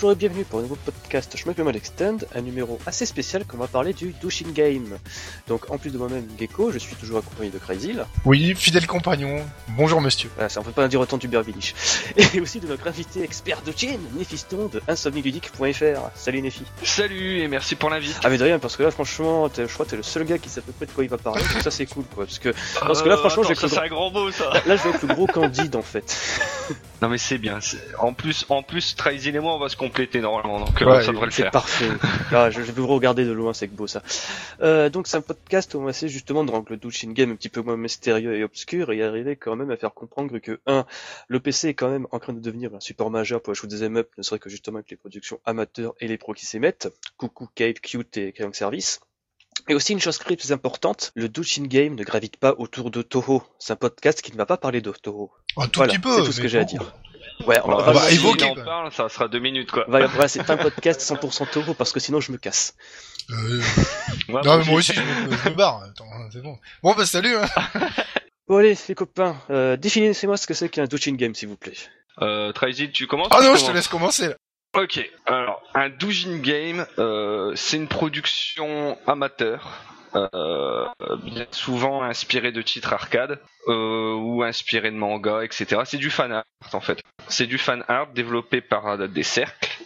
bonjour et bienvenue pour un nouveau podcast Schmuck Mode Extend, un numéro assez spécial qu'on va parler du Douching Game. Donc en plus de moi-même Gecko, je suis toujours accompagné de Crazy. Oui, fidèle compagnon. Bonjour monsieur. Voilà, ça on peut pas dire autant du Village. Et aussi de notre invité expert de Chin, Néphiston de insomniludique.fr. Salut Nephi. Salut et merci pour l'invite. Ah mais de rien, parce que là franchement, je crois que t'es le seul gars qui sait à peu près de quoi il va parler, donc ça c'est cool quoi. Parce que, parce que là franchement, Euh, j'ai c'est un grand mot ça. Là, là, je vais être le gros candide en fait. Non mais c'est bien. c'est- En plus, en plus, Traizil et moi on va se normalement, donc euh, Ouais, ça devrait le C'est faire. parfait. Ah, je, je vais vous regarder de loin, c'est que beau ça. Euh, donc c'est un podcast où on va essayer justement de rendre le Douchin Game un petit peu moins mystérieux et obscur et arriver quand même à faire comprendre que 1. Le PC est quand même en train de devenir un support majeur pour les des up, ne serait que justement avec les productions amateurs et les pros qui s'y mettent. Coucou Kate, Cute et Crayon Service. Et aussi une chose très importante, le Douchin Game ne gravite pas autour de Toho. C'est un podcast qui ne va pas parler de Toho. Un tout Voilà, petit peu. c'est tout ce que j'ai à dire. Ouais, on va, Bah, on va si évoquer, on en parle, ça sera deux minutes quoi. Voilà, voilà, c'est un podcast 100% Toho parce que sinon je me casse. Euh, Ouais, non, mais moi aussi, je me, je me barre. Attends, c'est bon. Bon, bah salut. Hein. Bon allez les copains, euh, définissez-moi ce que c'est qu'un Douchin Game s'il vous plaît. Euh, tu commences Ah non, je te laisse commencer. Là. Ok, alors un Doujin Game, euh, c'est une production amateur, euh, bien souvent inspirée de titres arcade euh, ou inspirée de manga, etc. C'est du fan art en fait. C'est du fan art développé par des cercles,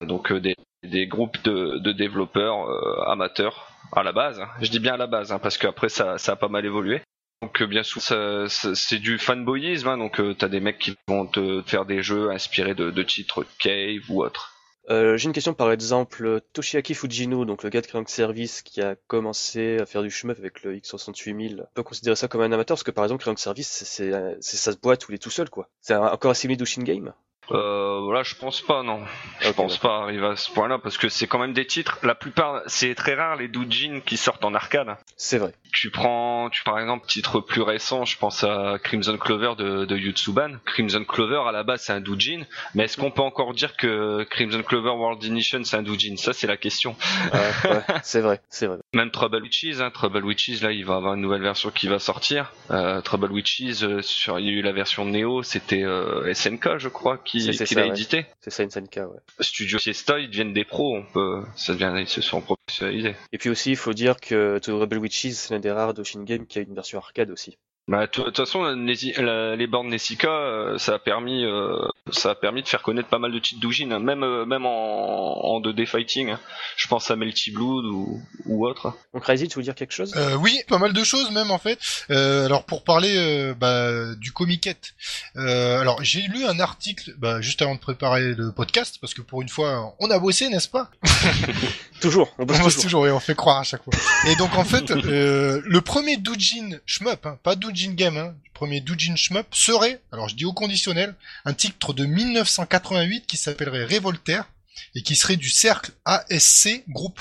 donc euh, des, groupes de, développeurs amateurs à la base. hein. Je dis bien à la base hein, parce qu'après ça, ça a pas mal évolué. Donc bien souvent c'est du fanboyisme, hein, donc t'as des mecs qui vont te faire des jeux inspirés de, de titres Cave ou autres. Euh, J'ai une question par exemple, Toshiaki Fujino, donc le gars de Crank Service qui a commencé à faire du shmup avec le X68000, on peut considérer ça comme un amateur parce que par exemple Crank Service c'est- sa boîte où il est tout seul quoi. C'est encore assimilé Douchin Game? Euh, voilà, je pense pas, non. Je pense pas arriver à ce point-là parce que c'est quand même des titres. La plupart, c'est très rare les doujins qui sortent en arcade. C'est vrai. Tu prends, tu par exemple, titre plus récent, je pense à Crimson Clover de, de Yutsuban. Crimson Clover à la base c'est un doujin, mais est-ce qu'on peut encore dire que Crimson Clover World Ignition c'est un doujin Ça c'est la question. Ouais, ouais, c'est vrai, c'est vrai. Même Trouble Witches, hein, Trouble Witches là il va avoir une nouvelle version qui va sortir. Euh, Trouble Witches, euh, sur, il y a eu la version Neo, c'était euh, SNK je crois qui, ça, l'a ouais. édité. C'est ça SNK, ouais. Studio Siesta, ils deviennent des pros, on peut, ça devient, ils se sont professionnalisés. Et puis aussi il faut dire que Rebel Witches c'est l'un des rares Douchin Game qui a une version arcade aussi. Bah, de toute façon, la- les bornes Nessica, euh, ça a permis, euh, ça a permis de faire connaître pas mal de titres doujin, hein, même, euh, même en, en 2D fighting. hein. Je pense à Melty Blood ou, ou autre. Donc Crazy, tu veux dire quelque chose? Euh, oui, pas mal de choses même en fait. Euh, alors pour parler euh, bah, du comiquette, euh, alors j'ai lu un article bah, juste avant de préparer le podcast parce que pour une fois on a bossé, n'est-ce pas? Toujours, on On bosse toujours. toujours et on fait croire à chaque fois. Et donc en fait, euh, le premier doujin shmup, hein, pas doujin game, hein, le premier doujin shmup serait, alors je dis au conditionnel, un titre de 1988 qui s'appellerait Revolter et qui serait du cercle ASC Group.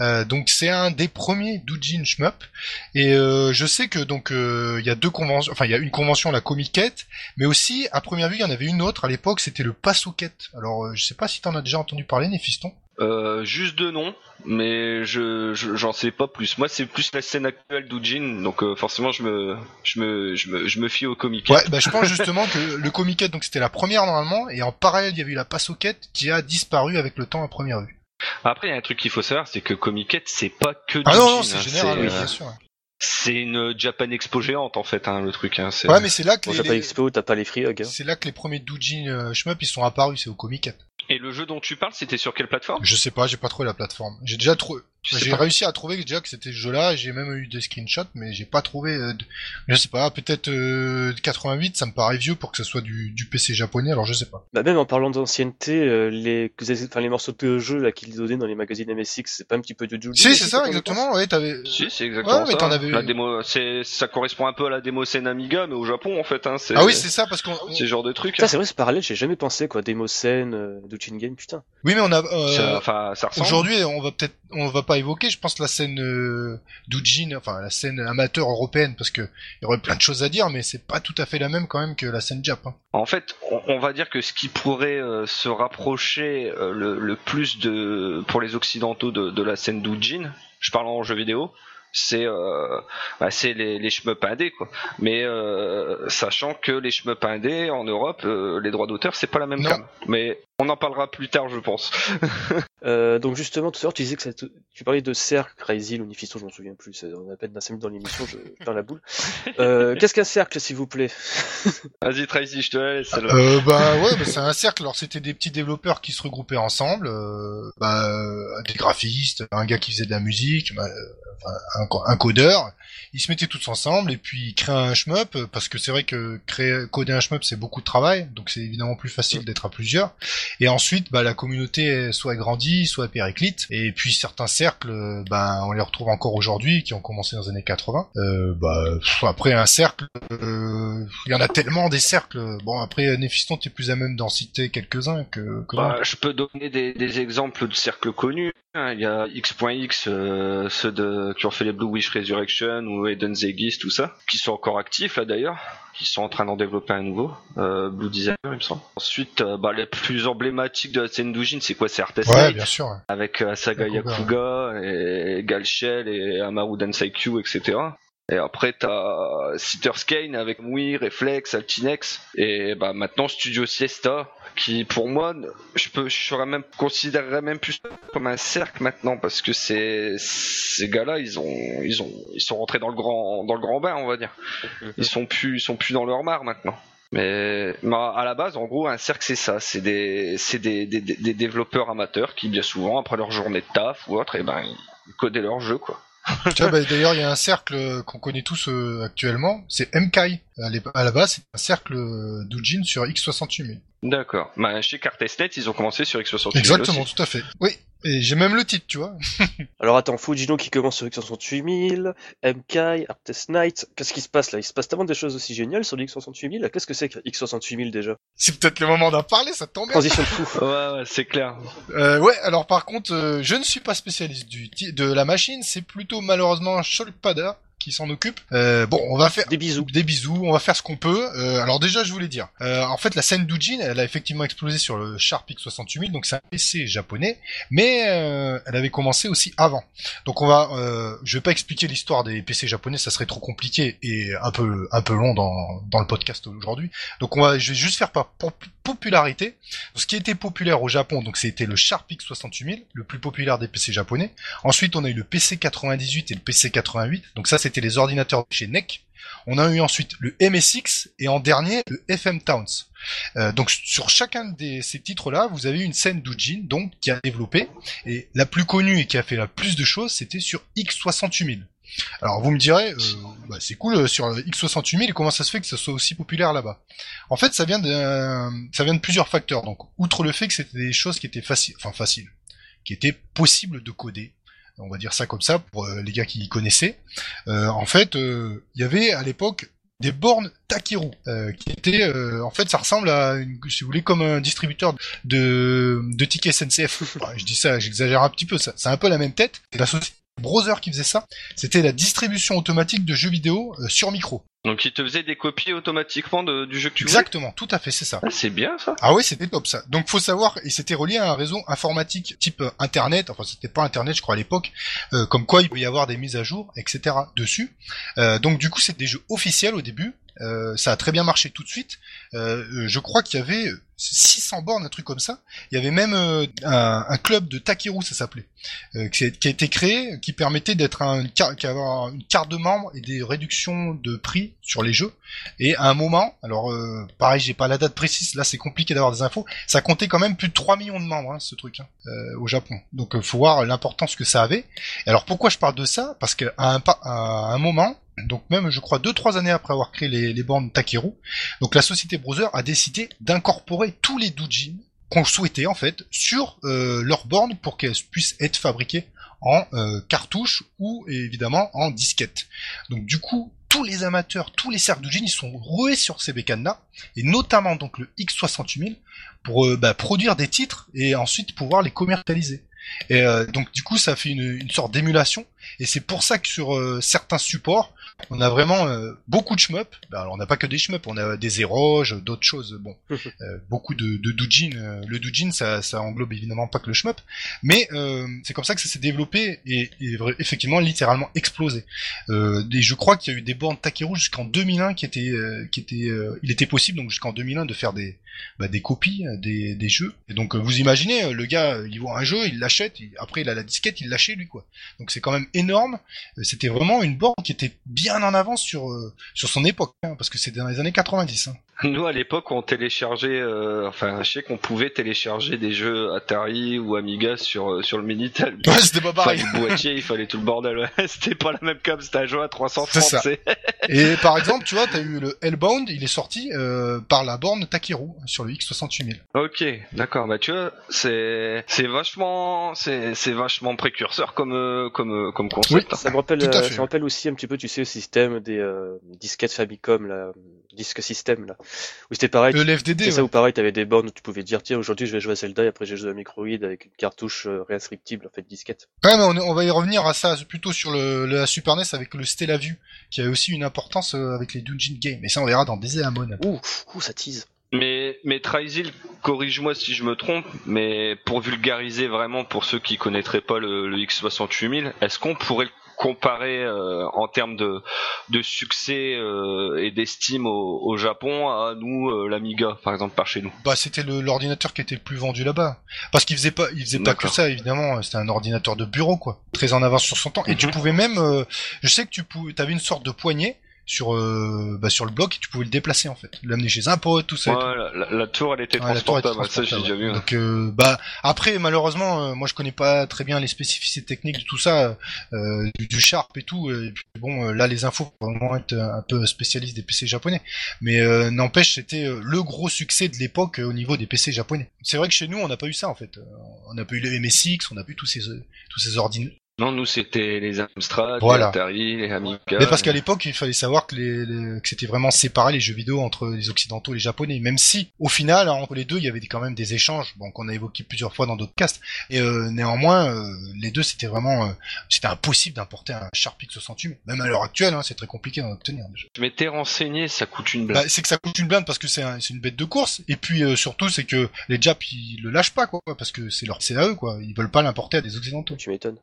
Euh, donc c'est un des premiers doujin shmup et euh, je sais que donc euh, il y a deux conventions, enfin il y a une convention la Comiquette, mais aussi à première vue il y en avait une autre à l'époque c'était le Passoquette. Alors je sais pas si t'en as déjà entendu parler, Néphiston. Euh, juste de nom, mais je, je- j'en sais pas plus. Moi, c'est plus la scène actuelle doujin, donc euh, forcément, je me, je me, je me, je me fie au comic. Ouais, bah je pense justement que le comiquette, donc c'était la première normalement, et en parallèle il y avait eu la passoquette qui a disparu avec le temps à première vue. Après, il y a un truc qu'il faut savoir, c'est que Comiquette, c'est pas que Ah non, non, c'est hein, général, c'est, oui, euh, bien sûr. c'est une Japan Expo géante en fait, hein, le truc. Hein, c'est... Ouais, mais c'est là que Bon, les, les- Expo, t'as pas les Free. Hein. c'est là que les premiers doujin euh, shmup ils sont apparus, c'est au comiquette. Et le jeu dont tu parles, c'était sur quelle plateforme? Je sais pas, j'ai pas trouvé la plateforme. J'ai déjà trouvé, j'ai pas réussi à trouver déjà que c'était ce jeu-là, j'ai même eu des screenshots, mais j'ai pas trouvé. euh, de- Je sais pas, peut-être euh, 88, ça me paraît vieux pour que ce soit du, du PC japonais, alors je sais pas. Bah même en parlant d'ancienneté, euh, les, enfin, les morceaux de jeu là qu'ils donnaient dans les magazines MSX, c'est pas un petit peu de Douchin Si, c'est ça, en exactement. Ouais, t'avais. Si, c'est exactement Ouais, mais ça. t'en avais- La démo, c'est, ça correspond un peu à la démo scène Amiga, mais au Japon en fait. Hein, c'est, Ah oui, c'est ça, parce qu'on. c'est ce genre de truc. Putain, hein. c'est vrai, c'est parallèle, j'ai jamais pensé quoi, Demosen, euh, Douchin Game, putain. Oui, mais on a. euh, Ça- Enfin, ça ressemble. Aujourd'hui, on va peut-être, on va pas évoquer, je pense, la scène euh, doujin, enfin la scène amateur européenne, parce que il y aurait plein de choses à dire, mais c'est pas tout à fait la même quand même que la scène Jap. hein. En fait, on, va dire que ce qui pourrait euh, se rapprocher euh, le, plus de pour les occidentaux de, de la scène doujin, je parle en jeu vidéo, c'est euh, bah, c'est les, les indés quoi. Mais euh, sachant que les indés en Europe, euh, les droits d'auteur c'est pas la même gamme. Mais on en parlera plus tard, je pense. Euh, donc justement, tout à l'heure, tu disais que ça te- tu parlais de cercle, Crazy, Lunifiston, je m'en souviens plus, on a à peine 5 minutes dans l'émission, je dans la boule. Euh, Qu'est-ce qu'un cercle, s'il vous plaît? Vas-y Tracy, je te laisse. Euh, bah ouais, bah, c'est un cercle. Alors c'était des petits développeurs qui se regroupaient ensemble, euh, bah, euh, des graphistes, un gars qui faisait de la musique, bah, euh, un, un codeur. Ils se mettaient tous ensemble et puis ils créaient un shmup euh, parce que c'est vrai que créer coder un shmup c'est beaucoup de travail, donc c'est évidemment plus facile d'être à plusieurs. Et ensuite, bah, la communauté soit grandit, soit périclite. Et puis certains cercles, euh, bah, on les retrouve encore aujourd'hui, qui ont commencé dans les années 80. Euh, bah, pff, après un cercle, euh, il y en a tellement des cercles. Bon, après Néphiston, t'es plus à même d'en citer quelques-uns que. que Bah, je peux donner des, des exemples de cercles connus. hein. Il y a X.X, euh, ceux de, qui ont fait les Blue Wish Resurrection ou Eden Zegis, tout ça, qui sont encore actifs là d'ailleurs, qui sont en train d'en développer un nouveau, euh, Blue Designer il me semble. Ensuite, euh, bah, les plus emblématiques de la scène d'Ujin, c'est quoi? C'est Artist Ouais, Night, bien sûr. ouais. avec euh, Saga Yakuga, et Galshell et Amaru Dansai-Q, etc. Et après, t'as Sitters Kane avec Mui, Reflex, Altinex, et bah maintenant Studio Siesta, qui pour moi, je peux, je serais même, considérerais même plus comme un cercle maintenant, parce que c'est, ces gars-là, ils ont, ils ont, ils sont rentrés dans le grand, dans le grand bain, on va dire. Ils sont plus, ils sont plus dans leur mare maintenant. Mais, à la base, en gros, un cercle, c'est ça. C'est des, c'est des, des, des- des développeurs amateurs qui, bien souvent, après leur journée de taf ou autre, et ben, ils codaient leur jeu, quoi. Tu vois, bah, D'ailleurs, il y a un cercle euh, qu'on connaît tous euh, actuellement, c'est MKI. À la base, c'est un cercle euh, d'Ujin sur X68000. D'accord. Bah, chez Cartesnet, ils ont commencé sur X68. Exactement, aussi. tout à fait. Oui, et j'ai même le titre, tu vois. Alors attends, Fujino qui commence sur X68000, MK, Artist Knight, qu'est-ce qui se passe là? Il se passe tellement des choses aussi géniales sur le X68000, là, qu'est-ce que c'est que X68000 déjà? C'est peut-être le moment d'en parler, ça tombe bien. Transition de fou. Ouais, ouais, c'est clair. Euh, ouais, alors par contre, euh, je ne suis pas spécialiste du de la machine, c'est plutôt malheureusement Scholpada qui s'en occupe. Euh, bon, on va faire Des bisous. des bisous, on va faire ce qu'on peut. Euh, alors déjà, je voulais dire, euh, en fait, la scène d'Ujin, elle a effectivement explosé sur le Sharp X68000, donc c'est un PC japonais, mais euh, elle avait commencé aussi avant. Donc on va, euh, je vais pas expliquer l'histoire des PC japonais, ça serait trop compliqué et un peu un peu long dans dans le podcast aujourd'hui. Donc on va, je vais juste faire par pop- popularité. Ce qui était populaire au Japon, donc c'était le Sharp X68000, le plus populaire des PC japonais. Ensuite, on a eu le PC98 et le PC88. Donc ça, c'était les ordinateurs chez NEC. On a eu ensuite le MSX et en dernier le FM Towns. Euh, donc sur chacun de ces titres-là, vous avez une scène d'Ujin donc qui a développé et la plus connue et qui a fait la plus de choses, c'était sur X68000. Alors vous me direz, euh, bah, c'est cool euh, sur le X68000, comment ça se fait que ça soit aussi populaire là-bas? En fait, ça vient de ça vient de plusieurs facteurs. Donc outre le fait que c'était des choses qui étaient faciles, enfin faciles, qui étaient possibles de coder, on va dire ça comme ça pour euh, les gars qui y connaissaient. Euh, en fait, euh, il y avait à l'époque des bornes Takiru, euh, qui étaient, euh, en fait, ça ressemble à, une, si vous voulez, comme un distributeur de, de tickets SNCF. Enfin, je dis ça, j'exagère un petit peu, ça, c'est un peu la même tête. La société Browser qui faisait ça. C'était la distribution automatique de jeux vidéo euh, sur micro. Donc, ils te faisaient des copies automatiquement de- du jeu que tu voulais. Exactement, tout à fait, c'est ça. Ah, c'est bien ça. Ah oui, c'était top ça. Donc faut savoir, et c'était relié à un réseau informatique type euh, Internet, enfin c'était pas Internet je crois à l'époque, euh, comme quoi il peut y avoir des mises à jour, etc. dessus. Euh, donc du coup c'est des jeux officiels au début, Euh, ça a très bien marché tout de suite. Euh, je crois qu'il y avait 600 bornes, un truc comme ça. Il y avait même euh, un, club de Takiru, ça s'appelait, euh, qui, a, été créé, qui permettait d'être un, une carte de membre et des réductions de prix sur les jeux. Et à un moment, alors pareil, j'ai pas la date précise, là c'est compliqué d'avoir des infos, ça comptait quand même plus de 3 millions de membres, hein, ce truc, hein, au Japon. Donc faut voir l'importance que ça avait. Et alors pourquoi je parle de ça? Parce qu'à un moment, donc même je crois 2-3 années après avoir créé les, les bornes Takeru, donc la société Browser a décidé d'incorporer tous les doujins qu'on souhaitait en fait sur euh, leurs bornes pour qu'elles puissent être fabriquées en euh, cartouche ou évidemment en disquette. Donc du coup, tous les amateurs, tous les cercles d'Ujin, ils sont roués sur ces bécanes-là, et notamment donc le X68000, pour euh, bah, produire des titres et ensuite pouvoir les commercialiser. Et euh, donc du coup, ça fait une, une sorte d'émulation, et c'est pour ça que sur euh, certains supports, on a vraiment euh, beaucoup de shmup. Bah, alors on n'a pas que des shmup, on a des éroges, d'autres choses. Bon, euh, beaucoup de, de doujin. euh, le doujin, ça, ça englobe évidemment pas que le shmup, mais euh, c'est comme ça que ça s'est développé et, effectivement littéralement explosé. Et je crois qu'il y a eu des bornes Takeru jusqu'en 2001 qui étaient, qui étaient, il était possible donc jusqu'en 2001 de faire des, bah, des copies des, des jeux. Et donc vous imaginez, le gars, il voit un jeu, il l'achète, après il a la disquette, il l'achète lui quoi. Donc c'est quand même énorme. C'était vraiment une borne qui était bien en avance sur euh, sur son époque, hein, parce que c'était dans les années 90. Hein. Nous, à l'époque, on téléchargeait, euh, enfin, je sais qu'on pouvait télécharger des jeux Atari ou Amiga sur, euh, sur le Minitel. Ouais, c'était pas Il pareil. fallait le boîtier, il fallait tout le bordel. ouais. C'était pas la même cam, c'était un jeu à 330. C'est Et par exemple, tu vois, t'as eu le Hellbound, il est sorti euh, par la borne Takeru sur le X68000. Ok, d'accord. Bah tu vois, c'est c'est vachement c'est c'est vachement précurseur comme euh, comme euh, comme concept. Ça me rappelle, Tout à fait. ça me rappelle aussi un petit peu, tu sais, le système des euh, disquettes Famicom, là, disque système, là, où c'était pareil. Le LFDD, C'est ça ouais. où pareil, t'avais des bornes où tu pouvais dire, tiens, aujourd'hui je vais jouer à Zelda et après j'ai joué à Microïd avec une cartouche euh, réinscriptible, en fait, disquette. Ouais, mais on, on va y revenir à ça plutôt sur le, la Super NES avec le Stella View, qui a aussi une importance euh, avec les Dungeon Games. Et ça, on verra dans des Amon. Ouh, ouh, ça tease. Mais mais Trysil, corrige-moi si je me trompe, mais pour vulgariser vraiment pour ceux qui connaîtraient pas le, le X68000, est-ce qu'on pourrait le comparer euh, en termes de de succès euh, et d'estime au, au Japon à nous euh, l'Amiga par exemple par chez nous. Bah, c'était le- l'ordinateur qui était le plus vendu là-bas. Parce qu'il faisait pas, il faisait pas que ça, évidemment. C'était un ordinateur de bureau, quoi. Très en avance sur son temps. Et tu Mhm. pouvais même, euh, je sais que tu pouvais, t'avais une sorte de poignée sur, euh, bah, sur le bloc et tu pouvais le déplacer, en fait. L'amener chez un pote, tout ça. et tout. Ouais, la, la- tour elle était Ouais, la tour est transportable, ça j'ai déjà vu. ouais. Donc euh, bah après malheureusement euh, moi je connais pas très bien les spécificités techniques de tout ça euh, du, du Sharp et tout et puis bon euh, là les infos pour vraiment être un peu spécialiste des PC japonais mais euh, n'empêche c'était euh, le gros succès de l'époque euh, au niveau des PC japonais. C'est vrai que chez nous on n'a pas eu ça en fait. Euh, On n'a pas eu le MSX, on n'a pas eu tous ces euh, tous ces ordinateurs. Non, nous c'était les Amstrad, Voilà. les Atari, les Amiga. Mais parce qu'à l'époque, il fallait savoir que, les, les- que c'était vraiment séparé les jeux vidéo entre les occidentaux et les japonais. Même si, au final, hein, entre les deux, il y avait quand même des échanges, bon, qu'on a évoqué plusieurs fois dans d'autres casts. Et euh, néanmoins, euh, les deux, c'était vraiment, euh, c'était impossible d'importer un Sharp X68. Même à l'heure actuelle, hein, c'est très compliqué d'en obtenir. déjà. Je m'étais renseigné, ça coûte une blinde. Bah, c'est que ça coûte une blinde parce que c'est un- c'est une bête de course. Et puis euh, surtout, c'est que les Japs, ils le lâchent pas, quoi, parce que c'est leur, c'est à eux, quoi. Ils veulent pas l'importer à des occidentaux. Tu m'étonnes.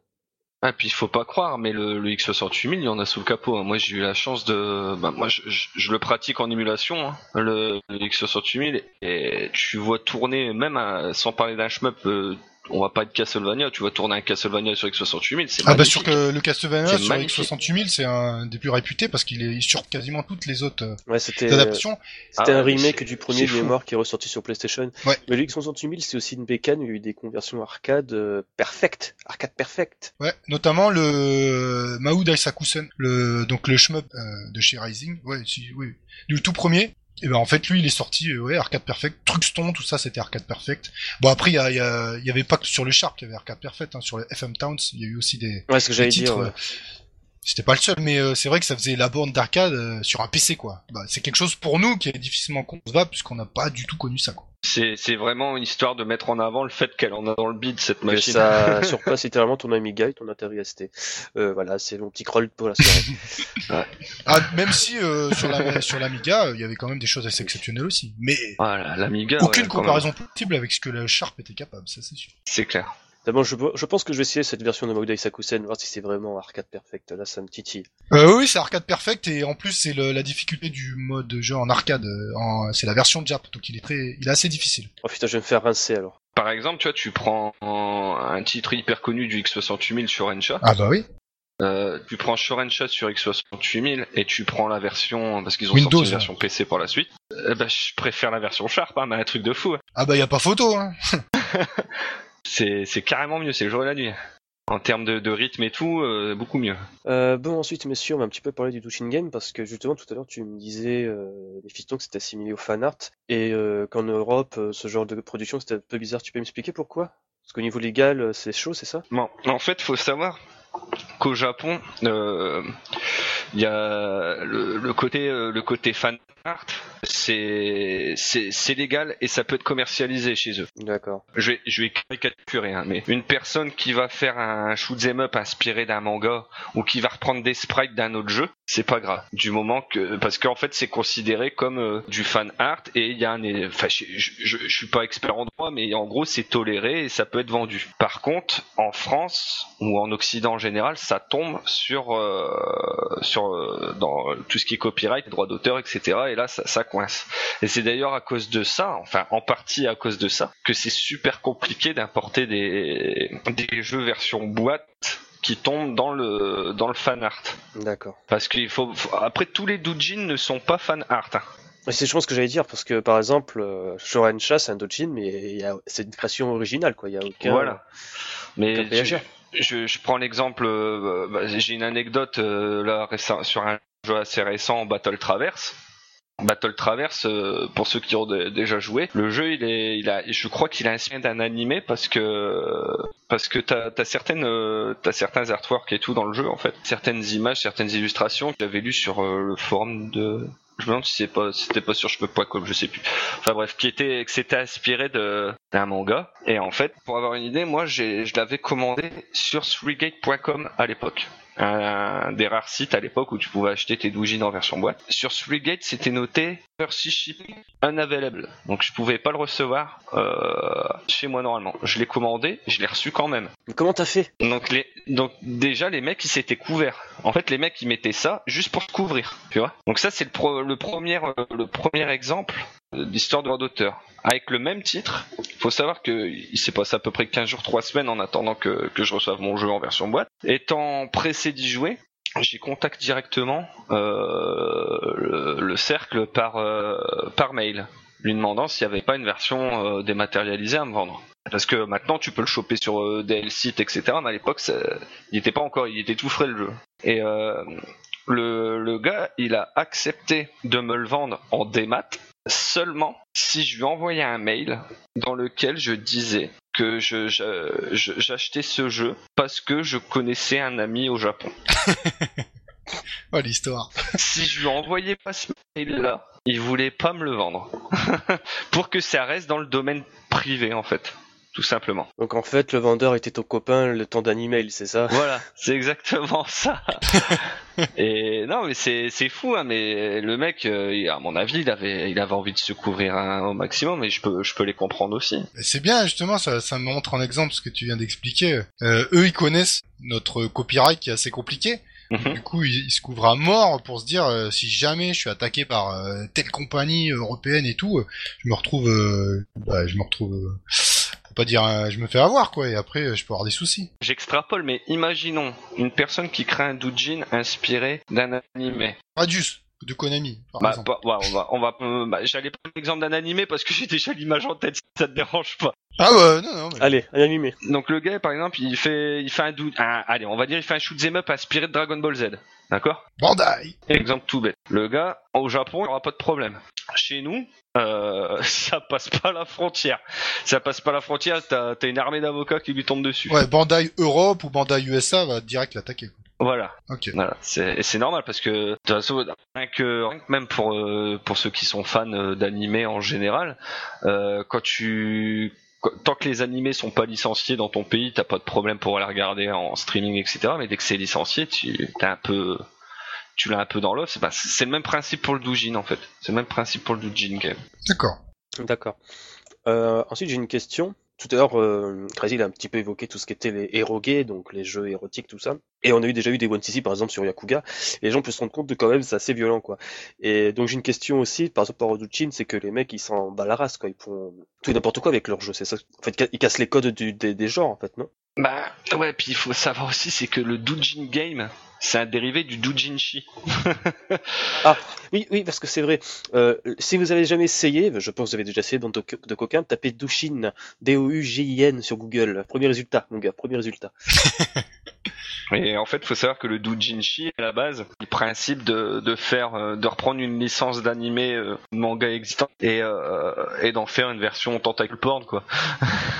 Ah, puis il faut pas croire, mais le, le X68000, il y en a sous le capot. hein. Moi, j'ai eu la chance de. Bah, moi, je, je- je le pratique en émulation, hein, le, le X68000, et tu vois tourner, même sans parler d'un shmup, euh, on va pas être Castlevania, tu vois tourner un Castlevania sur X68000, c'est Ah bah sûr que le Castlevania sur magnifique. X68000 c'est un des plus réputés parce qu'il est sur quasiment toutes les autres euh, Ouais, c'était, adaptations. c'était Ah un remake du premier mémoire qui est ressorti sur PlayStation. Ouais. Mais le X68000, c'est aussi une bécane, il y a eu des conversions arcade euh, perfect. Arcade perfect. Ouais, notamment le Mahou Daisakusen, le donc le shmup euh, de chez Rising. Ouais, si, oui, du tout premier. Et ben en fait lui il est sorti euh, ouais arcade perfect, Truxton tout ça c'était arcade perfect. Bon après il y, a- il y, a- il y avait pas que sur le Sharp qu'il y avait arcade perfect, hein, sur le FM Towns il y a eu aussi des, Ouais, ce que des j'allais titres. dire. ouais. C'était pas le seul, mais euh, c'est vrai que ça faisait la borne d'arcade euh, sur un PC quoi. Bah, c'est quelque chose pour nous qui est difficilement concevable puisqu'on n'a pas du tout connu ça quoi. C'est vraiment une histoire de mettre en avant le fait qu'elle en a dans le bide, cette Que machine. ça surpasse littéralement ton Amiga et ton Atari ST. Euh, voilà, c'est mon petit crawl pour la soirée. Ah, même si euh, sur la sur l'Amiga euh, il y avait quand même des choses assez exceptionnelles aussi, mais Voilà, l'Amiga. aucune ouais, comparaison possible avec ce que le Sharp était capable, ça c'est sûr. C'est clair. D'abord, je, je pense que je vais essayer cette version de Maudai Sakusen, voir si c'est vraiment arcade perfect. Là, ça me titille. Euh, oui, c'est arcade perfect et en plus c'est la difficulté du mode de jeu en arcade. euh, En, c'est la version Jap, donc il est très, il est assez difficile. Oh putain, je vais me faire rincer alors. Par exemple, tu vois, tu prends un titre hyper connu du X68000 sur Encha. Ah bah oui. Euh, tu prends Shorenshot sur X68000 et tu prends la version parce qu'ils ont Windows, sorti une version PC par la suite. Euh, bah, je préfère la version Sharp, hein, mais un truc de fou. Ah bah y a pas photo. Hein. C'est carrément mieux, c'est le jour et la nuit. En termes de, de rythme et tout, euh, beaucoup mieux. Euh, bon, ensuite, messieurs, on va un petit peu parler du Dushin Game parce que justement, tout à l'heure, tu me disais, euh, les fistons, que c'était assimilé au fan art et qu'en Europe, ce genre de production, c'était un peu bizarre. Tu peux m'expliquer pourquoi? Parce qu'au niveau légal, c'est chaud, c'est ça? Bon, en fait, faut savoir qu'au Japon, il y a le, le côté le côté fan art, c'est c'est c'est légal et ça peut être commercialisé chez eux. D'accord. Je vais je vais caricaturer, hein, mais une personne qui va faire un shoot 'em up inspiré d'un manga ou qui va reprendre des sprites d'un autre jeu, c'est pas grave. Du moment que parce qu'en fait c'est considéré comme euh, du fan art et il y a un enfin je, je, je, suis pas expert en droit mais en gros c'est toléré et ça peut être vendu. Par contre en France ou en Occident en général ça tombe sur euh, sur euh, dans tout ce qui est copyright, droit d'auteur, etc. Et là ça, ça coince. Et c'est d'ailleurs à cause de ça, enfin en partie à cause de ça, que c'est super compliqué d'importer des des jeux version boîte qui tombent dans le dans le fan art. D'accord. Parce qu'il faut, faut- après tous les doujins ne sont pas fan art. hein. C'est je pense ce que j'allais dire parce que par exemple, euh, Shoransha c'est un doujin mais c'est une création originale quoi. Il y a aucun. Voilà. Mais aucun tu- je, je prends l'exemple, euh, bah, j'ai une anecdote euh, là récent- sur un jeu assez récent, Battle Traverse. Battle Traverse, euh, pour ceux qui ont dé- déjà joué, le jeu il est, a, je crois qu'il a inspiré d'un animé parce que parce que t'as as certaines, euh, t'as certains artworks et tout dans le jeu en fait, certaines images, certaines illustrations que j'avais lues sur euh, le forum de, je me demande si c'est pas, si c'était pas sur cheveux.com, je sais plus. Enfin bref, qui était, que c'était inspiré d'un manga. Et en fait, pour avoir une idée, moi je l'avais commandé sur Threegate.com à l'époque. Un des rares sites à l'époque où tu pouvais acheter tes doujins en version boîte. Sur Threegate, c'était noté Percy Shipping Unavailable. Donc je pouvais pas le recevoir euh, chez moi normalement. Je l'ai commandé, je l'ai reçu quand même. Mais comment t'as fait? Donc, les, donc déjà les mecs ils s'étaient couverts. En fait les mecs ils mettaient ça juste pour se couvrir, tu vois. Donc ça c'est le, pro- le premier euh, le premier exemple d'histoire de droit d'auteur. Avec le même titre, faut savoir que il s'est passé à peu près 15 jours, 3 semaines en attendant que, que je reçoive mon jeu en version boîte. Étant pressé d'y jouer, j'y contacte directement euh, le, le cercle par, euh, par mail, lui demandant s'il n'y avait pas une version euh, dématérialisée à me vendre. Parce que maintenant tu peux le choper sur DL site, etc. Mais à l'époque, il était pas encore, il était tout frais le jeu. Et le, le gars, il a accepté de me le vendre en démat seulement si je lui envoyais un mail dans lequel je disais que je, j'achetais ce jeu parce que je connaissais un ami au Japon. Oh, l'histoire. si je lui envoyais pas ce mail-là, il voulait pas me le vendre. Pour que ça reste dans le domaine privé, en fait. Tout simplement. Donc en fait, le vendeur était ton copain le temps d'un email, c'est ça? Voilà, c'est exactement ça. Et non, mais c'est c'est fou, hein, mais le mec, euh, il- à mon avis, il avait il avait envie de se couvrir hein, au maximum, et je peux je peux les comprendre aussi. C'est bien, justement, ça, ça me montre en exemple ce que tu viens d'expliquer. Euh, eux, ils connaissent notre copyright qui est assez compliqué. Mhm. Du coup, ils, ils se couvrent à mort pour se dire, euh, si jamais je suis attaqué par euh, telle compagnie européenne et tout, euh, je me retrouve, euh, bah, je me retrouve, euh, pas dire, euh, je me fais avoir, quoi, et après, euh, je peux avoir des soucis. J'extrapole, mais imaginons une personne qui crée un doujin inspiré d'un animé. Radius, de Konami, par Bah, exemple. on va, on va, euh, bah, j'allais prendre l'exemple d'un animé parce que j'ai déjà l'image en tête, si ça te dérange pas. Ah ouais, non, non, mais... Allez, un animé. Donc le gars, par exemple, il fait, il fait un dou- un- allez, on va dire, il fait un shoot 'em up inspiré de Dragon Ball Z, d'accord? Bandai Exemple tout bête. Le gars, au Japon, il n'y aura pas de problème. Chez nous, euh, ça passe pas la frontière. Ça passe pas la frontière, t'as as une armée d'avocats qui lui tombe dessus. Ouais, Bandai Europe ou Bandai USA va direct l'attaquer. Voilà. Ok. Voilà, c'est et c'est normal parce que de toute façon, rien que, rien que même pour euh, pour ceux qui sont fans euh, d'animés en général, euh, quand tu quand- tant que les animés sont pas licenciés dans ton pays, t'as pas de problème pour les regarder en streaming, etc. Mais dès que c'est licencié, tu t'as un peu tu l'as un peu dans l'œuf. C'est pas- c'est le même principe pour le doujin en fait. C'est le même principe pour le doujin game. D'accord. D'accord. Euh, ensuite, j'ai une question. Tout à l'heure, euh, Crazy il a un petit peu évoqué tout ce qui était les erogués, donc les jeux érotiques, tout ça. Et on a eu déjà eu des One CC, par exemple, sur Yakuga. Et les gens peuvent se rendre compte de quand même, c'est assez violent, quoi. Et donc, j'ai une question aussi, par exemple, par Oduchin, c'est que les mecs, ils s'en battent la race, quoi. Ils font tout n'importe quoi avec leurs jeux. C'est ça? En fait, ils cassent les codes des genres, en fait, non? Bah ouais, puis il faut savoir aussi c'est que le doujin game, c'est un dérivé du doujinshi. Oui, oui, parce que c'est vrai. Euh, si vous avez jamais essayé, je pense que vous avez déjà essayé, bande de, de coquins, tapez Dushin, D-O-U-G-I-N sur Google. Premier résultat, mon gars, premier résultat. Et en fait, il faut savoir que le doujinshi, à la base, le principe de, de faire, euh, de reprendre une licence d'animé euh, manga existant et, euh, et d'en faire une version tentacle porn, quoi.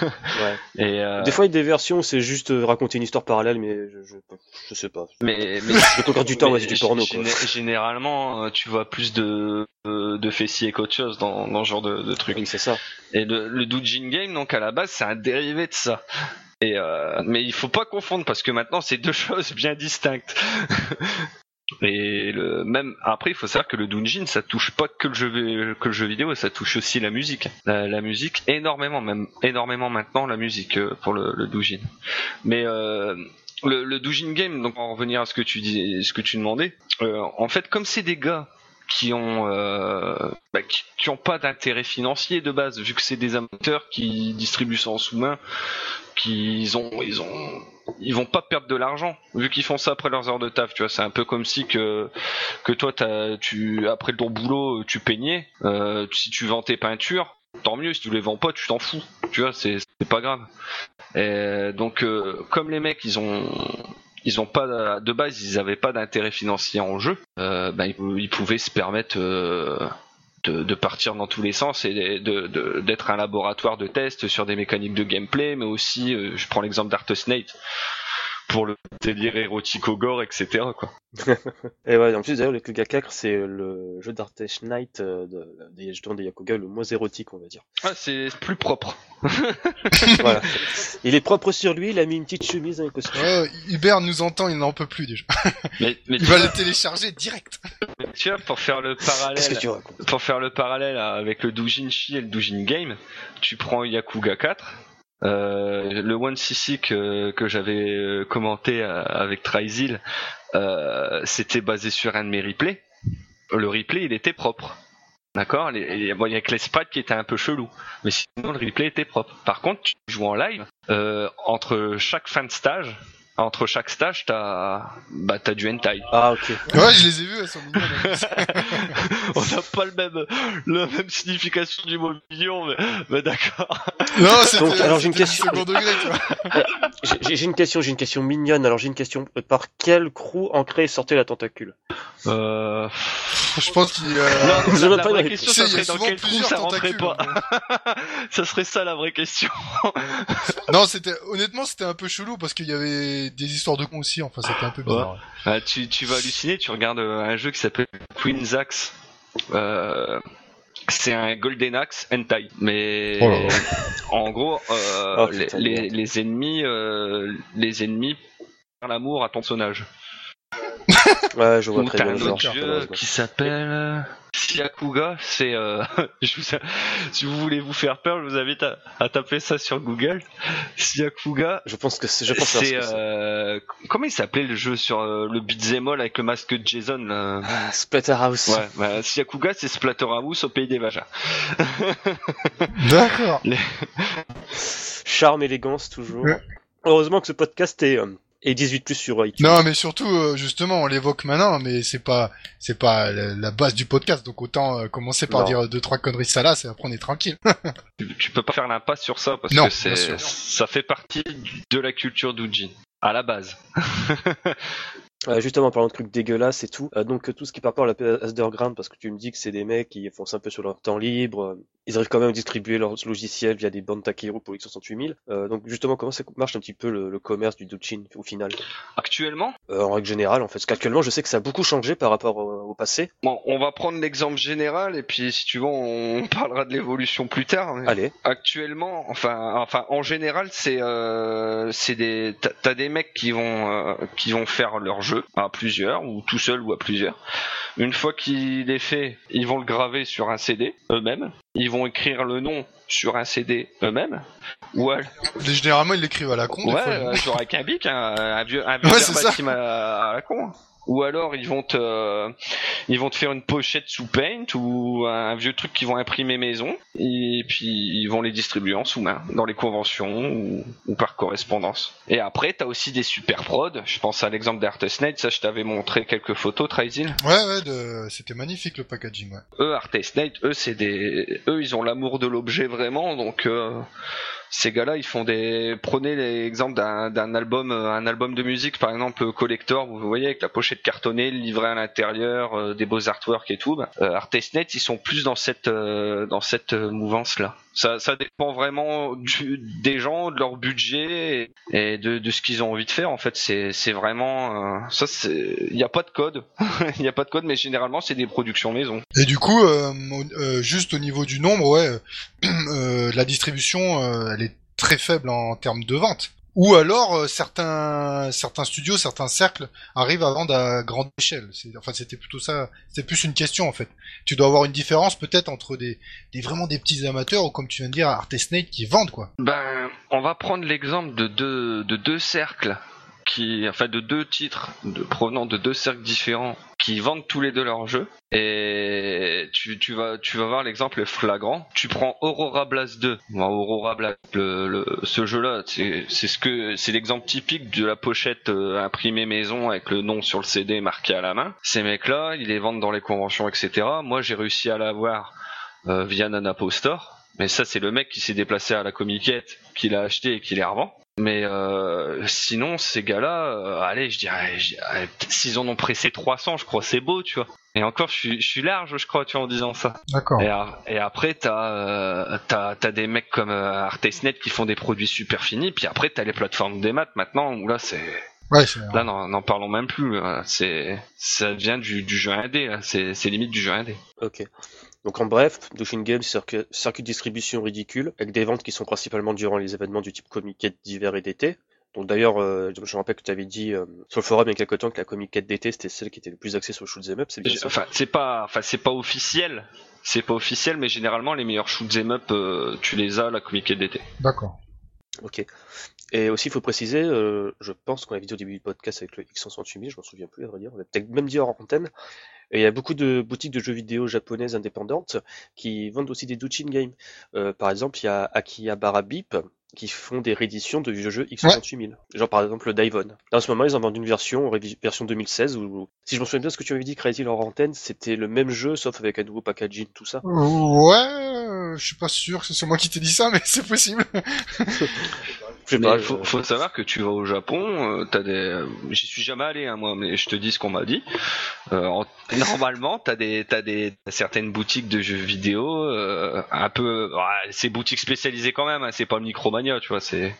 Ouais. Et, euh, Des fois, il y a des versions, c'est juste euh, raconter une histoire parallèle, mais je, je, je sais pas. mais, mais Le concours du temps, ouais, c'est du porno, quoi. géné- Généralement, euh, tu vois plus de, de, de fessiers qu'autre chose dans, dans ce genre de, de truc. Oui, c'est ça. Et le, le doujin game, donc à la base, c'est un dérivé de ça. Euh, mais il faut pas confondre parce que maintenant c'est deux choses bien distinctes. Et même après, il faut savoir que le doujin, ça touche pas que le jeu vidéo, ça touche aussi la musique. La, musique énormément, même énormément maintenant la musique euh, pour le, le doujin. Mais euh, le, le doujin game, donc en revenir à ce que tu demandais, en fait, comme c'est des gars qui ont euh, bah, qui, qui ont pas d'intérêt financier de base vu que c'est des amateurs qui distribuent ça en sous-main qu'ils ont ils ont ils vont pas perdre de l'argent vu qu'ils font ça après leurs heures de taf tu vois. C'est un peu comme si que que toi tu après ton boulot tu peignais euh, si tu vends tes peintures tant mieux. Si tu les vends pas tu t'en fous tu vois. C'est pas grave. Donc euh, comme les mecs ils ont ils ont pas de base ils avaient pas d'intérêt financier en jeu. Euh, ben, ils, pouvaient se permettre euh, de, partir dans tous les sens et d'être un laboratoire de test sur des mécaniques de gameplay mais aussi euh, je prends l'exemple d'Art Snake pour le délire érotique au gore etc quoi Et ouais, en plus, d'ailleurs, le Kuga 4, c'est le jeu d'Artesh Knight euh, de, des, justement, des Yakuga le moins érotique, on va dire. ah, c'est plus propre voilà. Il est propre sur lui, il a mis une petite chemise, un costume. Hubert nous entend, il n'en peut plus déjà. mais, mais Il tu, va vois, le télécharger direct. tu vois, pour faire le parallèle tu racontes pour faire le parallèle avec le Doujinshi et le Doujin Game, tu prends Yakuga 4, euh, le One CC que, que j'avais euh, commenté euh, avec Trizil, euh, c'était basé sur un de mes replays. Le replay, il était propre. D'accord? Les- bon, Il y a que les qui étaient un peu chelou, mais sinon le replay était propre. Par contre, tu joues en live, entre chaque fin de stage, entre chaque stage, t'as bah, t'as du hentai. Ah, ok. Ouais, je les ai vus, elles sont mignonnes. On n'a pas le même, la même signification du mot mignon, mais, mais d'accord. Non, c'était Donc, alors, j'ai une question. second degré, tu vois. J'ai j'ai une question, j'ai une question mignonne. Alors, j'ai une question. Par quel crew ancré sortait la tentacule? Euh... Je pense qu'il... euh, Non, la, la pas vraie de- question, ça serait dans quel trou ça rentrait pas Ça serait ça la vraie question. Non, c'était honnêtement c'était un peu chelou parce qu'il y avait des histoires de cons aussi. Enfin, c'était un peu bizarre. Ah, tu, tu vas halluciner, tu regardes euh, un jeu qui s'appelle Twin Axe. Euh... C'est un Golden Axe hentai, mais Oh là là. en gros, euh, Oh, les, les, les ennemis, euh, les ennemis l'amour à ton personnage. Ouais, je vois très bien un le genre. jeu qui s'appelle euh, Siakuga. C'est, euh, si vous voulez vous faire peur, je vous invite à, à taper ça sur Google. Siakuga. Je pense que c'est, je pense que C'est, c'est ça. euh, comment il s'appelait le jeu sur euh, le beat'em all avec le masque de Jason là Ah, Splatterhouse. Ouais, bah, Siakuga c'est Splatterhouse au pays des Vajas. D'accord. Charme, élégance, toujours. Ouais. Heureusement que ce podcast est, euh, est 18 plus sur iTunes. Non, mais surtout, euh, justement, on l'évoque maintenant, mais c'est pas, c'est pas la, base du podcast. Donc autant euh, commencer par Non. dire deux trois conneries salaces et après on est tranquille. Tu, tu peux pas faire l'impasse sur ça parce Non, que c'est, ça fait partie de la culture d'Ujin. À la base. Euh, justement, en parlant de trucs dégueulasses et tout, euh, donc euh, tout ce qui par rapport à la PS Underground, parce que tu me dis que c'est des mecs qui font ça un peu sur leur temps libre, euh, ils arrivent quand même à distribuer leurs logiciels via des bandes Takehiro pour X68000. Euh, donc justement, comment ça marche un petit peu le, le commerce du Douchin au final? Actuellement, euh, En règle générale, en fait, parce qu'actuellement, je sais que ça a beaucoup changé par rapport au, au passé. bon, on va prendre l'exemple général et puis si tu veux, on parlera de l'évolution plus tard. mais- Allez, Actuellement, enfin, enfin, en général, c'est, euh, c'est des, t'as- des mecs qui vont, euh, qui vont faire leur jeu à plusieurs ou tout seul ou à plusieurs. Une fois qu'il est fait, ils vont le graver sur un CD eux-mêmes. Ils vont écrire le nom sur un CD eux-mêmes. Ou Généralement, ils l'écrivent à la con. des ouais, fois. euh, genre avec un bic, un, un vieux, un vieux Ouais, à, à la con. Ou alors ils vont te, ils vont te faire une pochette sous Paint ou un vieux truc qu'ils vont imprimer maison et puis ils vont les distribuer en sous-main dans les conventions ou, ou par correspondance. Et après t'as aussi des super prods. Je pense à l'exemple d'Artist Night, ça je t'avais montré quelques photos, Trizil. Ouais, ouais, de... c'était magnifique le packaging. Ouais. Eux Night, eux c'est des, eux ils ont l'amour de l'objet vraiment donc. Euh... ces gars-là, ils font des. Prenez l'exemple d'un, album, euh, un album de musique, par exemple collector, vous voyez avec la pochette cartonnée, le livret à l'intérieur, euh, des beaux artworks et tout. Bah, euh, ils sont plus dans cette dans cette mouvance-là. Ça, ça dépend vraiment du, des gens, de leur budget et, de, de ce qu'ils ont envie de faire. En fait, c'est, vraiment ça. C'est il n'y a pas de code, il a pas de code, mais généralement c'est des productions maison. Et du coup, juste au niveau du nombre, ouais, la distribution, elle est très faible en termes de vente. Ou alors euh, certains certains studios, certains cercles arrivent à vendre à grande échelle. Enfin, c'était plutôt ça. C'est plus une question en fait. Tu dois avoir une différence peut-être entre des, des vraiment des petits amateurs ou comme tu viens de dire Artesnate qui vendent quoi. Ben, on va prendre l'exemple de deux de deux cercles qui, enfin, de deux titres de, provenant de deux cercles différents qui vendent tous les deux leurs jeux. Et tu, vas, voir l'exemple flagrant. Tu prends Aurora Blast 2. Aurora Blast, le, ce jeu-là, c'est ce que, c'est l'exemple typique de la pochette euh, imprimée maison avec le nom sur le CD marqué à la main. Ces mecs-là, ils les vendent dans les conventions, etc. Moi, j'ai réussi à l'avoir euh, via Nana Store. Mais ça, c'est le mec qui s'est déplacé à la comiquette, qui l'a acheté et qui les revend. Mais euh, sinon, ces gars-là, euh, allez, je dirais, s'ils en ont pressé 300, je crois, c'est beau, tu vois. Et encore, je suis, je suis large, je crois, tu vois, en disant ça. D'accord. Et, et, après, t'as, euh, t'as, t'as des mecs comme euh, Artesnet qui font des produits super finis. Puis après, t'as les plateformes des maths maintenant où là, c'est Ouais, là, n'en parlons même plus. C'est, ça devient du, du jeu indé. C'est, c'est limite du jeu indé. Ok. Donc en bref, Doshin Games, circuit, circuit de distribution ridicule, avec des ventes qui sont principalement durant les événements du type Comic d'hiver et d'été. Donc d'ailleurs, euh, je me rappelle que tu avais dit euh, sur le forum il y a quelques temps que la Comic d'été c'était celle qui était le plus axée sur le shoot'em up, c'est bien ça? Enfin, c'est pas, enfin c'est pas officiel, c'est pas officiel, mais généralement les meilleurs shoot'em up, euh, tu les as la Comic d'été. D'accord. Ok. Et aussi, il faut préciser, euh, je pense qu'on avait dit au début du podcast avec le X168 je m'en souviens plus à vrai dire, on a peut-être même dit hors antenne, et il y a beaucoup de boutiques de jeux vidéo japonaises indépendantes qui vendent aussi des Douchin Games. Euh, par exemple, il y a Akihabara Beep qui font des rééditions de vieux jeux X68000. Genre par exemple le Daivon. En ce moment, ils en vendent une version, version 2016, où, si je me souviens bien ce que tu avais dit, Crazy leur antenne, c'était le même jeu, sauf avec un nouveau packaging, tout ça. Ouais, je suis pas sûr que c'est moi qui t'ai dit ça, mais c'est possible. Il faut, savoir que tu vas au Japon, euh, t'as des, euh, j'y suis jamais allé hein, moi, mais je te dis ce qu'on m'a dit. Euh, normalement, t'as des, t'as des certaines boutiques de jeux vidéo, euh, un peu, ouais, c'est boutiques spécialisées quand même. Hein, c'est pas Micromania, tu vois, c'est,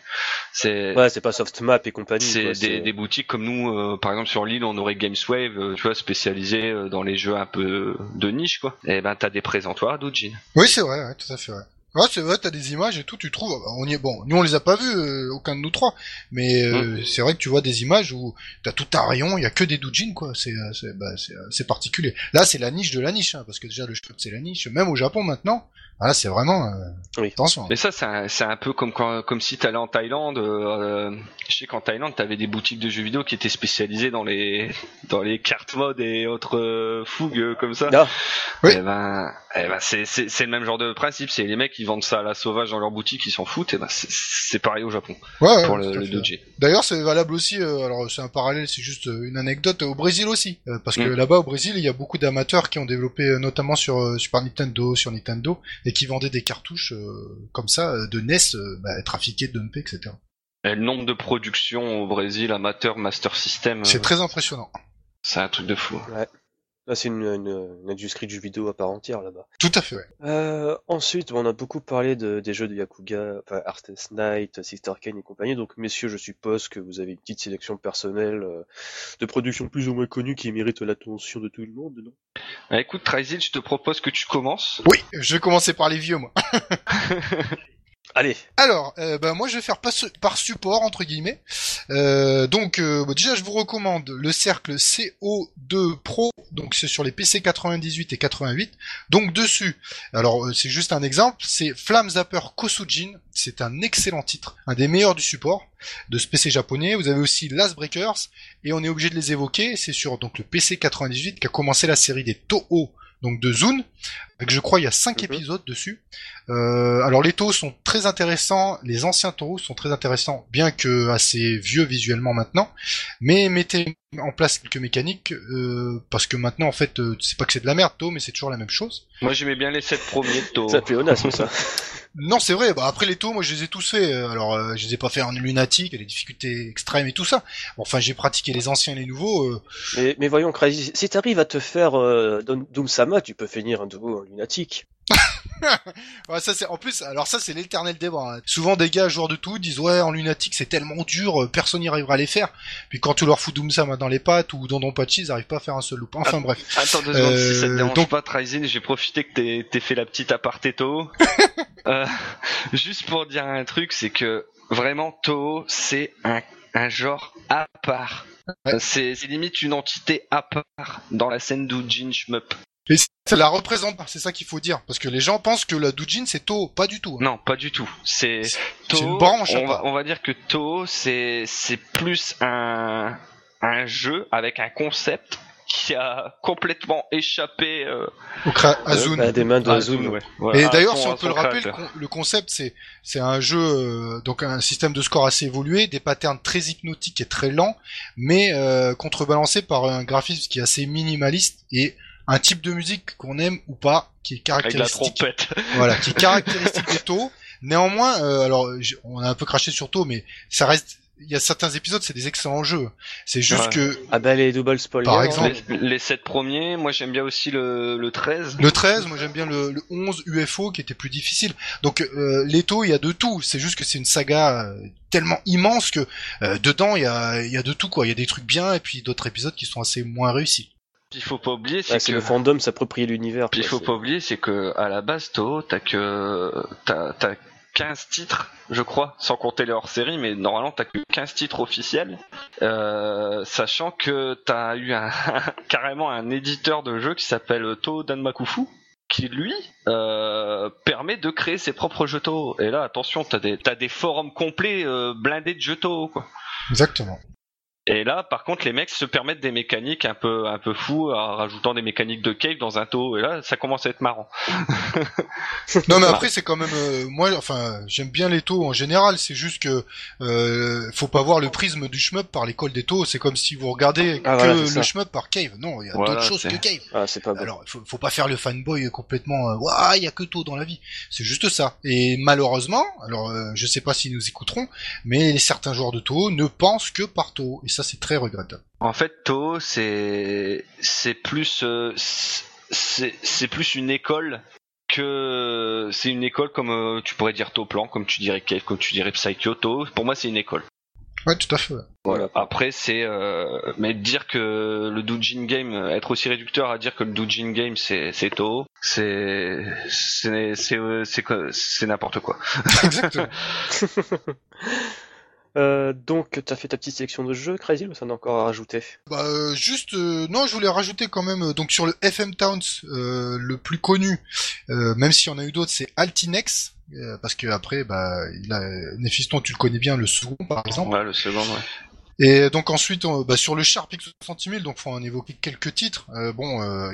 c'est. Ouais, c'est pas Softmap et compagnie. C'est des, des, boutiques comme nous, par exemple sur l'île, on aurait Gameswave, tu vois, spécialisé dans les jeux un peu de niche, quoi. Et ben t'as des présentoirs d'Ujin. Oui, c'est vrai, ouais, tout à fait. Ouais. Ouais, c'est vrai, t'as des images et tout, tu trouves. On y est, bon, nous on les a pas vus, euh, aucun de nous trois, mais euh, mm. c'est vrai que tu vois des images où t'as tout un rayon, il y a que des doujins quoi. C'est euh, c'est bah, c'est particulier. Là, c'est la niche de la niche, hein, parce que déjà le shop c'est la niche. Même au Japon maintenant, ah, c'est vraiment. Euh, oui. Attention. Mais ça, c'est un, un, peu comme quand, comme si t'allais en Thaïlande. Euh, je sais qu'en Thaïlande, t'avais des boutiques de jeux vidéo qui étaient spécialisées dans les dans les cartes mode et autres euh, fougues euh, comme ça. Ah. Oui. Et eh ben, et eh ben c'est c'est le même genre de principe. C'est les mecs qui vendent ça à la sauvage dans leur boutique, ils s'en foutent. Et eh ben c'est pareil au Japon. Ouais, pour le, le doji. D'ailleurs, c'est valable aussi. alors c'est un parallèle, c'est juste une anecdote au Brésil aussi, parce que mm. là-bas au Brésil, il y a beaucoup d'amateurs qui ont développé, notamment sur Super Nintendo, sur Nintendo, et qui vendaient des cartes touches euh, comme ça euh, de NES euh, bah, trafiquées, dumpées, etc. Et le nombre de productions au Brésil, amateur, master system. C'est très impressionnant. C'est un truc de fou. Ouais. Là, c'est une, une, industrie du jeu vidéo à part entière là-bas. Tout à fait. Ouais. Euh, ensuite, on a beaucoup parlé de, des jeux de Yakuga, enfin Artist Knight, Sister Kane et compagnie. Donc, messieurs, je suppose que vous avez une petite sélection personnelle de productions plus ou moins connues qui méritent l'attention de tout le monde, non? Bah, Écoute, Trizil, je te propose que tu commences. Oui, je vais commencer par les vieux, moi. Allez. Alors, euh, ben moi je vais faire par, support entre guillemets. Euh, donc euh, déjà je vous recommande le cercle CO2 Pro, donc c'est sur les PC 98 et 88. Donc dessus, alors c'est juste un exemple, c'est Flame Zapper Kosujin, c'est un excellent titre, un des meilleurs du support de ce PC japonais. Vous avez aussi Last Breakers et on est obligé de les évoquer, c'est sur donc le PC 98 qui a commencé la série des Toho donc de Zune, avec je crois il y a 5 mhm. épisodes dessus. Euh, alors les taux sont très intéressants, les anciens taux sont très intéressants, bien que assez vieux visuellement maintenant, mais mettez en place quelques mécaniques, euh, parce que maintenant en fait euh, c'est pas que c'est de la merde taux, mais c'est toujours la même chose. Moi j'aimais bien les 7 premiers taux. ça fait honnête ça. Non, c'est vrai. Bah, après les taux, moi, je les ai tous faits. Euh, Alors, euh, je les ai pas fait en lunatique, les difficultés extrêmes et tout ça. Enfin, j'ai pratiqué les anciens et les nouveaux. euh, Mais, voyons, Crazy, si t'arrives à te faire euh, Doom Sama, tu peux finir un duo en lunatique. Ouais, ça c'est en plus. Alors ça c'est l'éternel débat. hein. Souvent des gars joueurs de tout disent ouais en lunatique c'est tellement dur, euh, personne n'y arrivera à les faire. Puis quand tu leur fous Doomsama dans les pattes ou dans Don Pachi, ils arrivent pas à faire un seul loop. Enfin bref. Attends deux secondes, si ça te Euh, dérange donc- pas, Tryzin, j'ai profité que t'aies fait la petite aparté Toho. Euh, juste pour dire un truc, c'est que vraiment Toho, c'est un, un genre à part. Ouais. C'est limite une entité à part dans la scène d'Ujin Shmup. Et ça la représente pas, c'est ça qu'il faut dire. Parce que les gens pensent que la Doujin c'est To, pas du tout. hein. Non, pas du tout. C'est C'est Toho, une branche on va, part. on va dire que Toho, c'est c'est plus un un jeu avec un concept qui a complètement échappé euh, Au cra- Azun. À des mains de Azun. Ouais. Voilà, Et d'ailleurs, son- si on peut le rappeler, le, créateur. con- le concept, c'est c'est un jeu, euh, donc un système de score assez évolué, des patterns très hypnotiques et très lents, mais euh, contrebalancé par un graphisme qui est assez minimaliste et un type de musique qu'on aime ou pas, qui est avec la caractéristique. trompette. Voilà, qui est caractéristique des taux. Néanmoins, euh, alors on a un peu craché sur taux, mais ça reste. Il y a certains épisodes, c'est des excellents jeux. C'est juste Ouais. que Ah bah les double spoilers. Par hein. exemple. Les, les 7 premiers, moi j'aime bien aussi le, le 13. Le 13, moi j'aime bien le, le 11 UFO qui était plus difficile. Donc euh, les taux, il y a de tout. C'est juste que c'est une saga euh, tellement immense que euh, dedans il y a, il y a de tout quoi. Il y a des trucs bien et puis d'autres épisodes qui sont assez moins réussis. Puis il faut pas oublier, c'est que le fandom s'approprier l'univers. Puis il quoi, faut c'est- pas oublier, c'est que à la base, Toho, t'as que t'as t'as 15 titres, je crois, sans compter les hors-série, mais normalement t'as que 15 titres officiels, euh, sachant que t'as eu un, carrément un éditeur de jeu qui s'appelle Toho Danmakufu, qui lui euh, permet de créer ses propres jeux Toho. Et là, attention, t'as des des forums complets euh, blindés de jeux Toho, quoi. Exactement. Et là, par contre, les mecs se permettent des mécaniques un peu, un peu fous, en rajoutant des mécaniques de cave dans un taux. Et là, ça commence à être marrant. Non mais après c'est quand même euh, moi enfin j'aime bien les taux en général. C'est juste que euh, faut pas voir le prisme du shmup par l'école des taux. C'est comme si vous regardez Ah, que voilà, le ça. shmup par cave. Non, il y a Voilà, d'autres choses que cave. Ah, c'est pas bon. Alors, faut, faut pas faire le fanboy complètement. Ouah, il y a que tôt dans la vie. C'est juste ça. Et malheureusement, alors euh, je sais pas s'ils nous écouteront, mais certains joueurs de Toho ne pensent que par et ça c'est très regrettable. En fait, Toho, c'est c'est plus euh, c'est c'est plus une école que c'est une école comme euh, tu pourrais dire Toplan, comme tu dirais Cave, comme tu dirais Psycho. Toho, pour moi, c'est une école. Ouais, tout à fait. Voilà. Après, c'est euh, mais dire que le doujin game, être aussi réducteur à dire que le doujin game c'est c'est Toho, c'est c'est c'est n'importe quoi. Exactement. Euh, donc, t'as fait ta petite sélection de jeux, Crazy, ou ça en a encore à rajouter Bah, euh, juste, euh, non, je voulais rajouter quand même, euh, donc sur le FM Towns, euh, le plus connu, euh, même s'il y en a eu d'autres, c'est Altinex, euh, parce que après, bah, il a, Néphiston, tu le connais bien, le second par exemple. Ouais, le second, ouais. Et donc ensuite, on- bah, sur le Sharp X60 000, donc faut en évoquer quelques titres. Euh, bon, euh,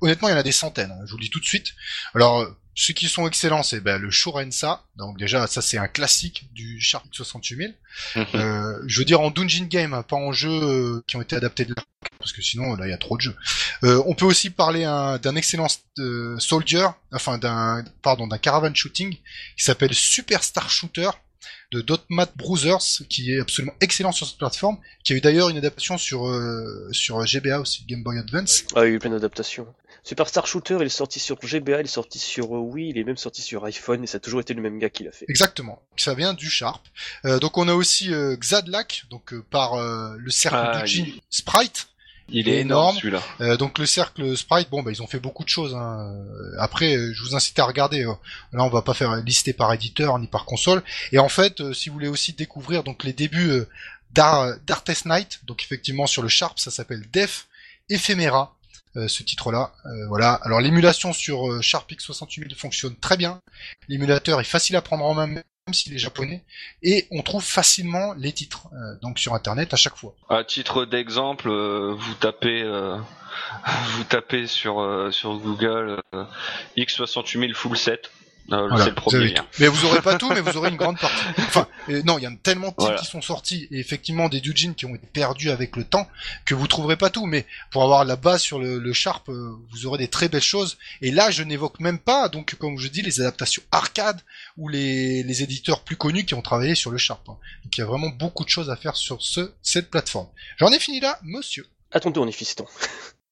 honnêtement, il y en a des centaines. hein, je vous le dis tout de suite. Alors, euh, ceux qui sont excellents, c'est bah, le Shorensa. Donc déjà, ça c'est un classique du Sharp X68 000. Mhm. Euh, je veux dire en Dungeon Game, pas en jeux euh, qui ont été adaptés de là, parce que sinon là il y a trop de jeux. Euh, on peut aussi parler un- d'un excellent Soldier, enfin d'un pardon d'un Caravan Shooting qui s'appelle Superstar Shooter de Dotmat Brothers, qui est absolument excellent sur cette plateforme, qui a eu d'ailleurs une adaptation sur euh, sur GBA aussi, Game Boy Advance. Ah, il y a eu plein d'adaptations. Superstar Shooter, il est sorti sur GBA, il est sorti sur euh, Wii, il est même sorti sur iPhone, et ça a toujours été le même gars qui l'a fait. Exactement, ça vient du Sharp. Euh, donc on a aussi euh, Xadlac, donc euh, par euh, le cercle Ah, Doujin il- Sprite. Il est énorme énorme. celui-là. Euh, donc le cercle Sprite, bon bah ils ont fait beaucoup de choses. Hein. Euh, Après, euh, je vous incite à regarder. euh. Là, on va pas faire lister par éditeur ni par console. Et en fait, euh, si vous voulez aussi découvrir donc les débuts euh, d'Ar- d'Artest Night, donc effectivement sur le Sharp, ça s'appelle Def Ephemera. Euh, ce titre-là, Euh, voilà. Alors l'émulation sur euh, Sharp X68000 fonctionne très bien. L'émulateur est facile à prendre en main, même s'il est japonais, et on trouve facilement les titres euh, donc sur Internet à chaque fois. À titre d'exemple, euh, vous tapez, vous tapez sur sur Google euh, X68000 full set. Euh, Voilà, c'est le premier. tout. Mais vous aurez pas tout, mais vous aurez une grande partie. Enfin, euh, non, il y a tellement de titres Voilà. qui sont sortis et effectivement des Dujin qui ont été perdus avec le temps que vous trouverez pas tout. Mais pour avoir la base sur le, le Sharp, euh, vous aurez des très belles choses. Et là, je n'évoque même pas, donc comme je dis, les adaptations arcade ou les, les éditeurs plus connus qui ont travaillé sur le Sharp. hein. Donc il y a vraiment beaucoup de choses à faire sur ce cette plateforme. J'en ai fini là, monsieur. À ton tour, Nifiston.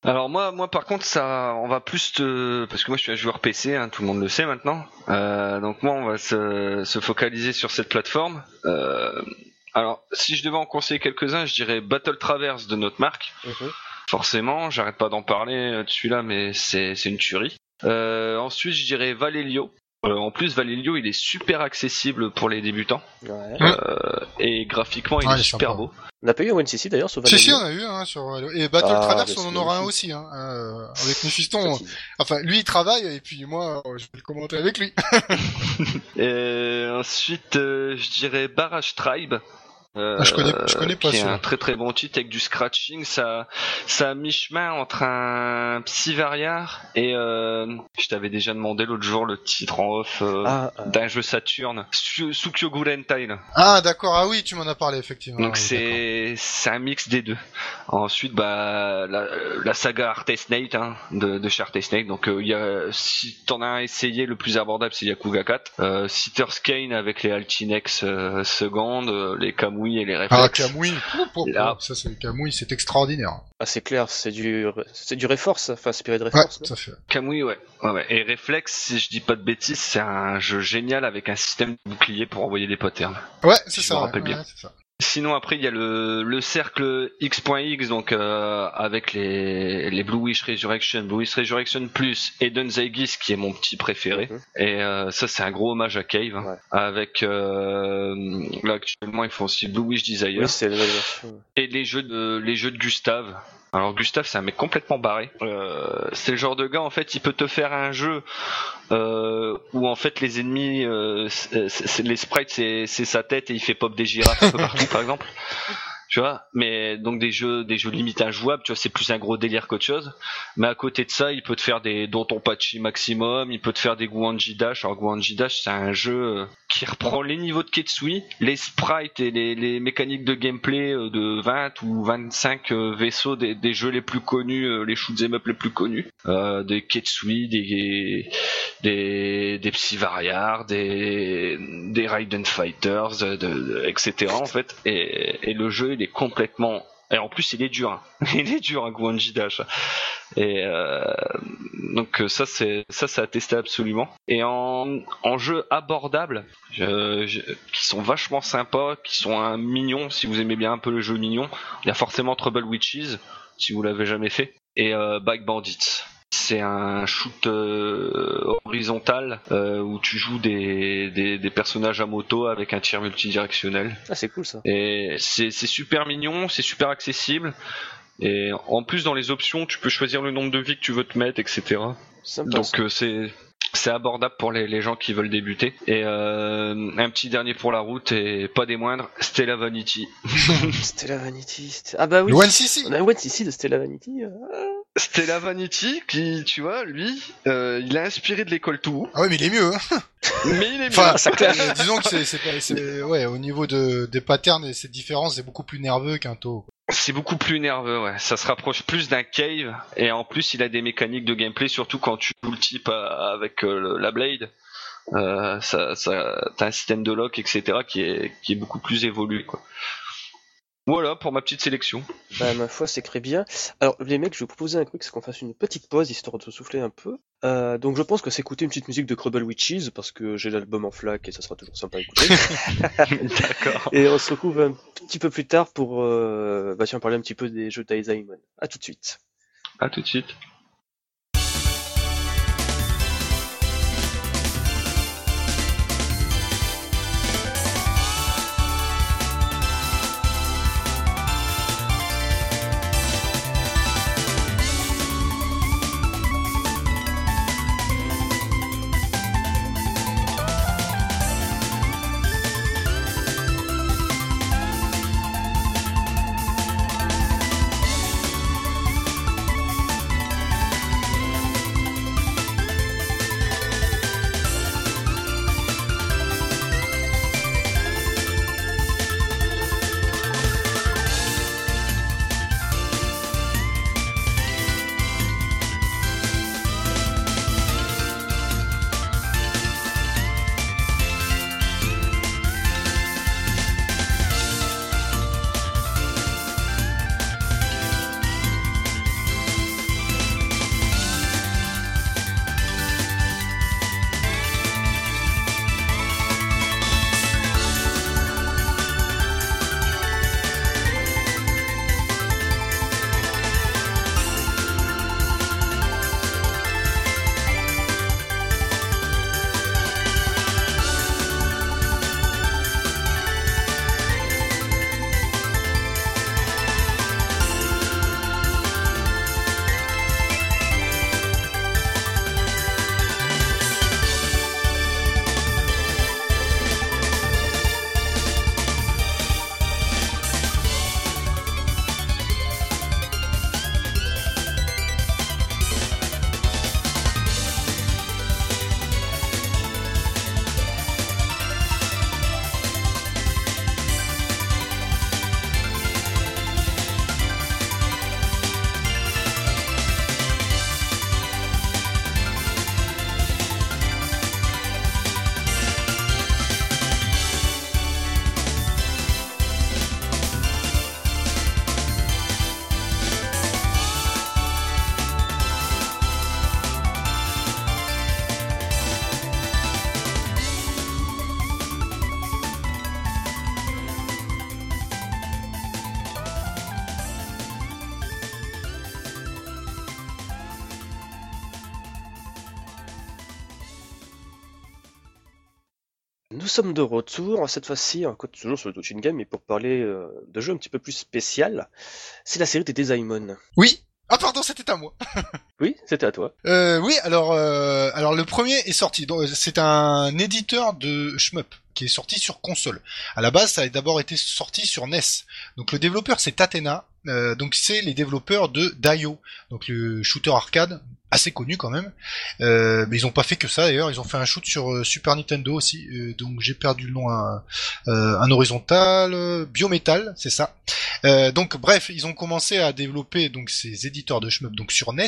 Alors moi, moi par contre, ça, on va plus te, parce que moi je suis un joueur PC, hein, tout le monde le sait maintenant. Euh, donc moi, on va se, se focaliser sur cette plateforme. Euh, alors, si je devais en conseiller quelques-uns, je dirais Battle Traverse de notre marque. Forcément, j'arrête pas d'en parler euh, de celui-là, mais c'est c'est une tuerie. Euh, ensuite, je dirais Valelio. Euh, en plus, Valelio, il est super accessible pour les débutants Ouais. Ouais. et graphiquement, il Ah, est super sympa. beau. On n'a pas eu un OneCC d'ailleurs sur Si si, Valhalla. on a eu hein, sur et Battle Ah, Traverse, bah, on en aura un aussi. Hein, euh, avec Mephiston, on- Enfin, lui il travaille et puis moi euh, je vais le commenter avec lui. Et ensuite, euh, je dirais Barrage Tribe. Euh, Ah, je connais- je connais pas qui est un très très bon titre avec du scratching. Ça, ça a mi-chemin entre un Psy Variar et euh, je t'avais déjà demandé l'autre jour le titre en off euh, Ah, euh, d'un jeu Saturn, Su- Tsukyogu Rentai. Ah d'accord, ah oui, tu m'en as parlé effectivement. Donc Oui, c'est c'est un mix des deux. Ensuite, bah la, la saga Arte Snake hein, de, de chez Arte Snake. Donc euh, il y a si t'en as un essayé, le plus abordable c'est Yakuga 4. Euh, Sitter's Kane avec les Altinex euh, secondes, euh, les Et les Ah. Là. ça c'est Kamui, c'est extraordinaire. ah, c'est clair, c'est du, c'est du Reforce, enfin inspiré de Ouais, à fait. Kamui, ouais. ouais, ouais. Et Reflex, si je dis pas de bêtises, c'est un jeu génial avec un système de bouclier pour envoyer des patterns. Ouais, c'est Je ça. me ouais, rappelle bien. ouais, c'est ça. Sinon après il y a le, le cercle X.X donc euh, avec les, les Blue Wish Resurrection, Blue Wish Resurrection plus Eden Zaigis qui est mon petit préféré Mhm. et euh, ça c'est un gros hommage à Cave hein. Ouais. avec euh, là actuellement ils font aussi Blue Wish Desire Oui, et les jeux de les jeux de Gustave. Alors Gustave c'est un mec complètement barré. Euh, c'est le genre de gars en fait il peut te faire un jeu euh, où en fait les ennemis euh, les sprites c'est sa tête et il fait pop des girafes un peu partout par exemple. Tu vois, mais donc des jeux des jeux limite injouables, tu vois, c'est plus un gros délire qu'autre chose. Mais à côté de ça, il peut te faire des Danton Pachi maximum, il peut te faire des Guanji Dash. Alors Guanji Dash, c'est un jeu euh, qui reprend les niveaux de Ketsui, les sprites et les, mécaniques de gameplay euh, de 20 ou 25 euh, vaisseaux des, jeux les plus connus, euh, les shoot'em up les plus connus, euh, des Ketsui, des des des Psyvariar, des des Raiden Fighters, etc. en fait. Et, et le jeu il est complètement et en plus il est dur, hein. il est dur un Guanji Dash. Et euh, donc euh, ça c'est ça c'est à tester absolument. Et en, en jeu abordable, je- je- qui sont vachement sympas, qui sont un mignon si vous aimez bien un peu le jeu mignon, il y a forcément Trouble Witches si vous l'avez jamais fait et euh, Bike Bandits. C'est un shoot euh, horizontal euh, où tu joues des, des, des personnages à moto avec un tir multidirectionnel. Ah, c'est cool ça. Et c'est super mignon, c'est super accessible. Et en plus, dans les options, tu peux choisir le nombre de vies que tu veux te mettre, etc. Sympa. Donc euh, c'est c'est abordable pour les, les gens qui veulent débuter. Et euh, un petit dernier pour la route et pas des moindres, Stella Vanity. Stella Vanity. Ah bah oui. Le One CC. On a un OneCC de Stella Vanity. euh. Stella Vanity, qui, tu vois, lui, euh, il a inspiré de l'école tout, Ah ouais, mais il est mieux. Hein. mais il est Enfin, bien. ça euh, disons que c'est, c'est, ouais, au niveau de, des patterns et ses différences, c'est beaucoup plus nerveux qu'un taux. C'est beaucoup plus nerveux, ouais. Ça se rapproche plus d'un cave, et en plus, il a des mécaniques de gameplay, surtout quand tu joues le type à- avec euh, le- la blade. Euh, ça, ça, t'as un système de lock, etc., qui est, qui est beaucoup plus évolué, quoi. Voilà pour ma petite sélection. Bah, ma foi, c'est très bien. Alors, les mecs, je vais vous proposer un truc, c'est qu'on fasse une petite pause, histoire de se souffler un peu. Euh, donc, je pense que c'est écouter une petite musique de Crubble Witches, parce que j'ai l'album en flac et ça sera toujours sympa à écouter. D'accord. et on se retrouve un petit peu plus tard pour, euh, bah, tiens, parler un petit peu des jeux d'Aizaimon. À tout de suite. À tout de suite. Nous sommes de retour, cette fois-ci, encore toujours sur le Touching Game, mais pour parler euh, de jeux un petit peu plus spécial. C'est la série des Desaimon. Oui. Ah pardon, c'était à moi. Oui, c'était à toi. Euh, oui, alors euh, alors le premier est sorti. Donc, C'est un éditeur de shmup qui est sorti sur console. À la base, ça a d'abord été sorti sur NES. Donc le développeur c'est Tatena. Euh, donc c'est les développeurs de Dio, donc le shooter arcade assez connu quand même. Euh, mais ils ont pas fait que ça d'ailleurs, ils ont fait un shoot sur euh, Super Nintendo aussi. Euh, donc j'ai perdu le nom, euh, un horizontal, Biometal, c'est ça. Euh, donc bref, ils ont commencé à développer donc ces éditeurs de shmup donc sur NES,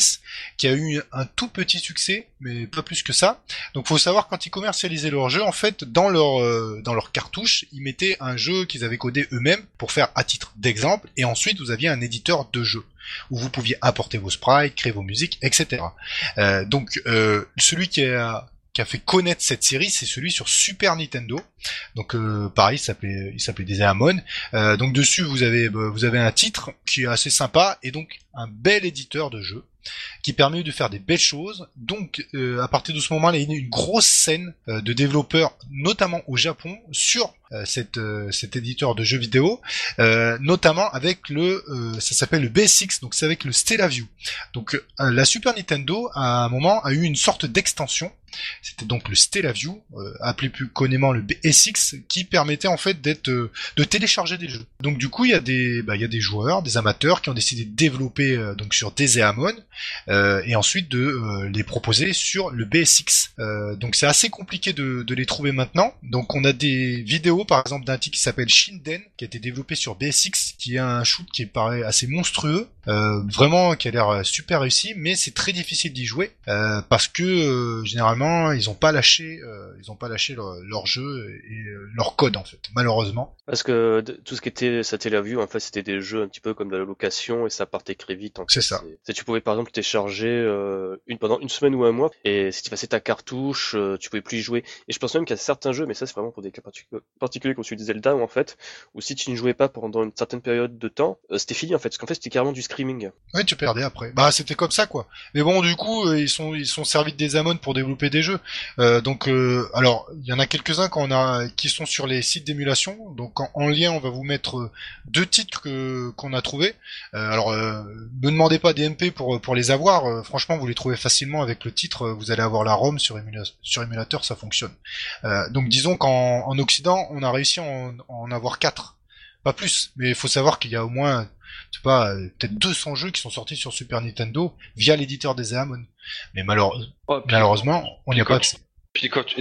qui a eu un tout petit succès, mais pas plus que ça. Donc faut savoir quand ils commercialisaient leur jeu, en fait, dans leur dans leur cartouche, ils mettaient un jeu qu'ils avaient codé eux-mêmes pour faire à titre d'exemple, et ensuite vous aviez un éditeur de jeu où vous pouviez apporter vos sprites, créer vos musiques, etc. Euh, donc euh, celui qui a fait connaître cette série, c'est celui sur Super Nintendo. Donc euh, pareil, il s'appelait il s'appelait Desaimon. Euh, donc dessus vous avez vous avez un titre qui est assez sympa et donc un bel éditeur de jeu qui permet de faire des belles choses. Donc euh, à partir de ce moment-là, il y a une grosse scène euh, de développeurs, notamment au Japon, sur euh, cette, cet éditeur de jeux vidéo, notamment avec le, ça s'appelle le BSX, donc c'est avec le Stellaview. Donc la Super Nintendo à un moment a eu une sorte d'extension. C'était donc le Stellaview, appelé plus connément le BSX, qui permettait en fait d'être, de télécharger des jeux. Donc du coup il y des, bah, il y a des joueurs, des amateurs qui ont décidé de développer euh, donc sur Deseamon euh, et ensuite de euh, les proposer sur le BSX. Donc c'est assez compliqué de, les trouver maintenant. Donc on a des vidéos par exemple d'un titre qui s'appelle Shinden qui a été développé sur BSX, qui est un shoot qui paraît assez monstrueux, vraiment qui a l'air super réussi, mais c'est très difficile d'y jouer parce que généralement ils ont pas lâché, ils ont pas lâché leur, jeu et leur code en fait, malheureusement. Parce que tout ce qui était Satellaview, en fait, c'était des jeux un petit peu comme de la location et ça partait très vite. en C'est ça. C'est- Tu pouvais par exemple télécharger euh, une pendant une semaine ou un mois et si tu passais ta cartouche, euh, tu pouvais plus y jouer. Et je pense même qu'il y a certains jeux, mais ça c'est vraiment pour des cas particu- particuliers comme celui de Zelda, où en fait, où si tu ne jouais pas pendant une certaine période de temps, euh, c'était fini en fait. Parce qu'en fait, c'était carrément du screaming. Ouais, tu perdais après. Bah, c'était comme ça, quoi. Mais bon, du coup, ils sont ils sont servis de des Amon pour développer des jeux. Donc, alors, il y en a quelques-uns qu'on a qui sont sur les sites d'émulation. Donc, en, en lien, on va vous mettre deux titres que qu'on a trouvés. Euh, alors, ne demandez pas des MP pour pour les avoir. Euh, franchement, vous les trouvez facilement avec le titre. Euh, Vous allez avoir la ROM sur, émula- sur émulateur, ça fonctionne. Euh, donc, disons qu'en en Occident, on a réussi à en, en avoir quatre. Pas plus, mais il faut savoir qu'il y a au moins je sais pas, peut-être 200 jeux qui sont sortis sur Super Nintendo via l'éditeur des Amon. Mais malheure- Oh, puis- malheureusement, on n'y a pas accès. Puis quand, tu-.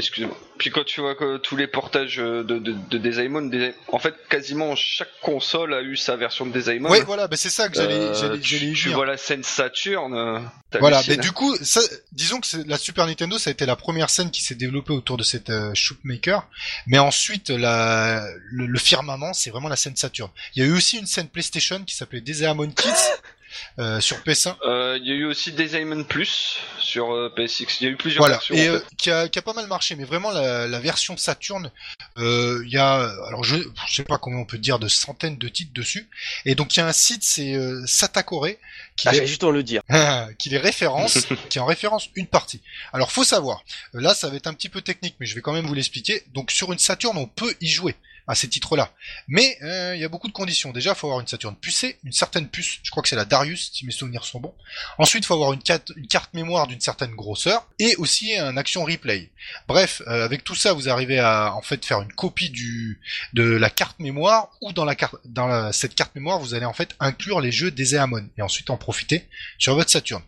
Puis quand tu vois que tous les portages euh, de, de, de Desaimon, Desa- en fait, quasiment chaque console a eu sa version de Desaimon. Ouais, voilà, bah c'est ça que j'allais Euh, tu, tu vois la scène Saturn. euh, Voilà, mais du coup, ça, disons que la Super Nintendo, ça a été la première scène qui s'est développée autour de cette euh, Shootmaker, mais ensuite la, le, le firmament, c'est vraiment la scène Saturn. Il y a eu aussi une scène PlayStation qui s'appelait Desaimon Kids euh, sur PS1. Euh, Il y a eu aussi Desaimon Plus sur euh, PSX. Il y a eu plusieurs Voilà, versions. et en euh, fait. qui, a, qui a pas mal marché, mais vraiment la, la version Saturn, euh, il y a, alors je, je sais pas combien on peut dire de centaines de titres dessus, et donc il y a un site, c'est euh, Satakore, qui Ah, les, justement le dire. qui les référence, qui en référence une partie. Alors faut savoir, là ça va être un petit peu technique, mais je vais quand même vous l'expliquer. Donc sur une Saturn, on peut y jouer à ces titres-là, mais euh, il y a beaucoup de conditions. Déjà, faut avoir une Saturn pucée, une certaine puce. Je crois que c'est la Darius, si mes souvenirs sont bons. Ensuite, faut avoir une, carte- mémoire d'une certaine grosseur et aussi un action replay. Bref, euh, avec tout ça, vous arrivez à en fait faire une copie de la carte mémoire ou dans cette carte mémoire, vous allez en fait inclure les jeux des Eamon et ensuite en profiter sur votre Saturn.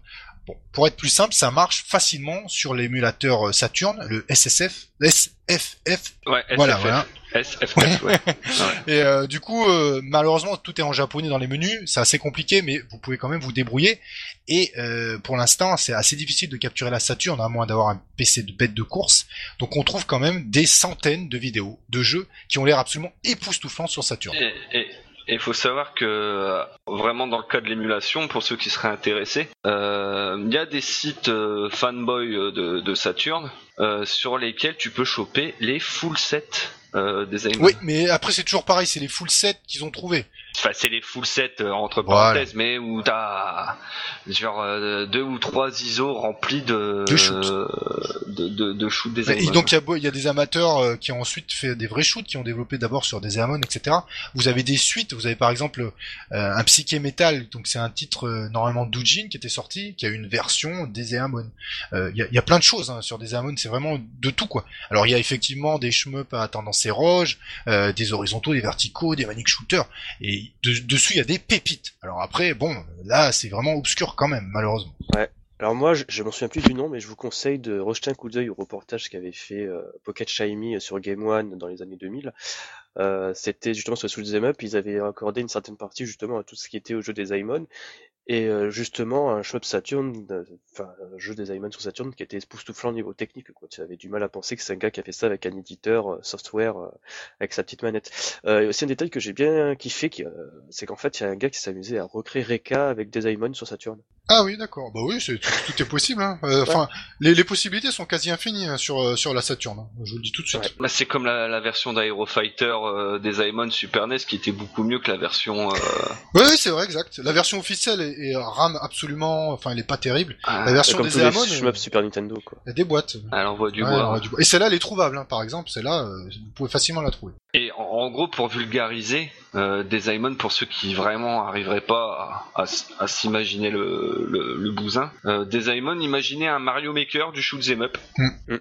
Bon, pour être plus simple, ça marche facilement sur l'émulateur euh, Saturn, le SSF, SFF. Ouais, Voilà, SFF. voilà. SFF, ouais. Et euh, du coup, euh, malheureusement, tout est en japonais dans les menus. C'est assez compliqué, mais vous pouvez quand même vous débrouiller. Et euh, pour l'instant, c'est assez difficile de capturer la Saturn, à moins d'avoir un PC de bête de course. Donc on trouve quand même des centaines de vidéos, de jeux qui ont l'air absolument époustouflants sur Saturn. Et et- et il faut savoir que euh, vraiment dans le cas de l'émulation, pour ceux qui seraient intéressés, euh, il y a des sites euh, fanboy de, de Saturn sur lesquels tu peux choper les full sets des Aimon. Oui, mais après c'est toujours pareil, c'est les full sets qu'ils ont trouvé. Enfin, c'est les full sets euh, entre Voilà. parenthèses, mais où t'as genre euh, deux ou trois ISO remplis de De shoot. de, de, de shoot des Et donc il y, a y des amateurs euh, qui ont ensuite fait des vrais shoots, qui ont développé d'abord sur des Amon, etc. Vous avez des suites, vous avez par exemple euh, un Psyché Metal, donc c'est un titre euh, normalement d'Ujin qui était sorti, qui a une version des Amon. Euh, Il y, a, il y a plein de choses hein, sur des Amon, c'est vraiment de tout quoi. Alors il y a effectivement des shmups à tendance éroge, euh, des horizontaux, des verticaux, des manic shooters, et de- dessus il y a des pépites. Alors après, bon, là c'est vraiment obscur quand même, malheureusement. Alors moi, je, m'en souviens plus du nom, mais je vous conseille de rejeter un coup d'œil au reportage qu'avait fait euh, Pocket Shiny sur Game One dans les années 2000. Euh, C'était justement sur le Shoot'em Up, ils avaient accordé une certaine partie justement à tout ce qui était au jeu des Aimon. Et euh, justement, un shmup Saturn, euh, enfin un jeu des Aimon sur Saturn qui était époustouflant au niveau technique. Quoi. Tu avais du mal à penser que c'est un gars qui a fait ça avec un éditeur euh, software euh, avec sa petite manette. Euh, et aussi un détail que j'ai bien kiffé, qui, euh, c'est qu'en fait il y a un gars qui s'amusait à recréer Reka avec des Aimon sur Saturn. Ah oui, d'accord. Bah oui, c'est tout, tout est possible. Hein. Euh, Enfin, les, les possibilités sont quasi infinies hein, sur euh, sur la Saturn. hein. Je vous le dis tout de suite. Ouais. Bah, c'est comme la, la version d'Aero Fighter euh, des Aimon Super NES qui était beaucoup mieux que la version. Euh, Oui, oui, c'est vrai, exact. La version officielle est, est rame absolument. Enfin, elle est pas terrible. La euh, version Comme des les Amon, Super Nintendo, quoi. il y a des boîtes. du Ouais, bois. alors, du bois. Et celle-là, elle est trouvable. Hein, par exemple, celle-là, euh, vous pouvez facilement la trouver. Et en, en gros, pour vulgariser, euh, des Aimon, pour ceux qui vraiment arriveraient pas à, à s- à s'imaginer le, le, le bousin, euh, des Aimon, imaginez un Mario Maker du shoot'em up. Mm.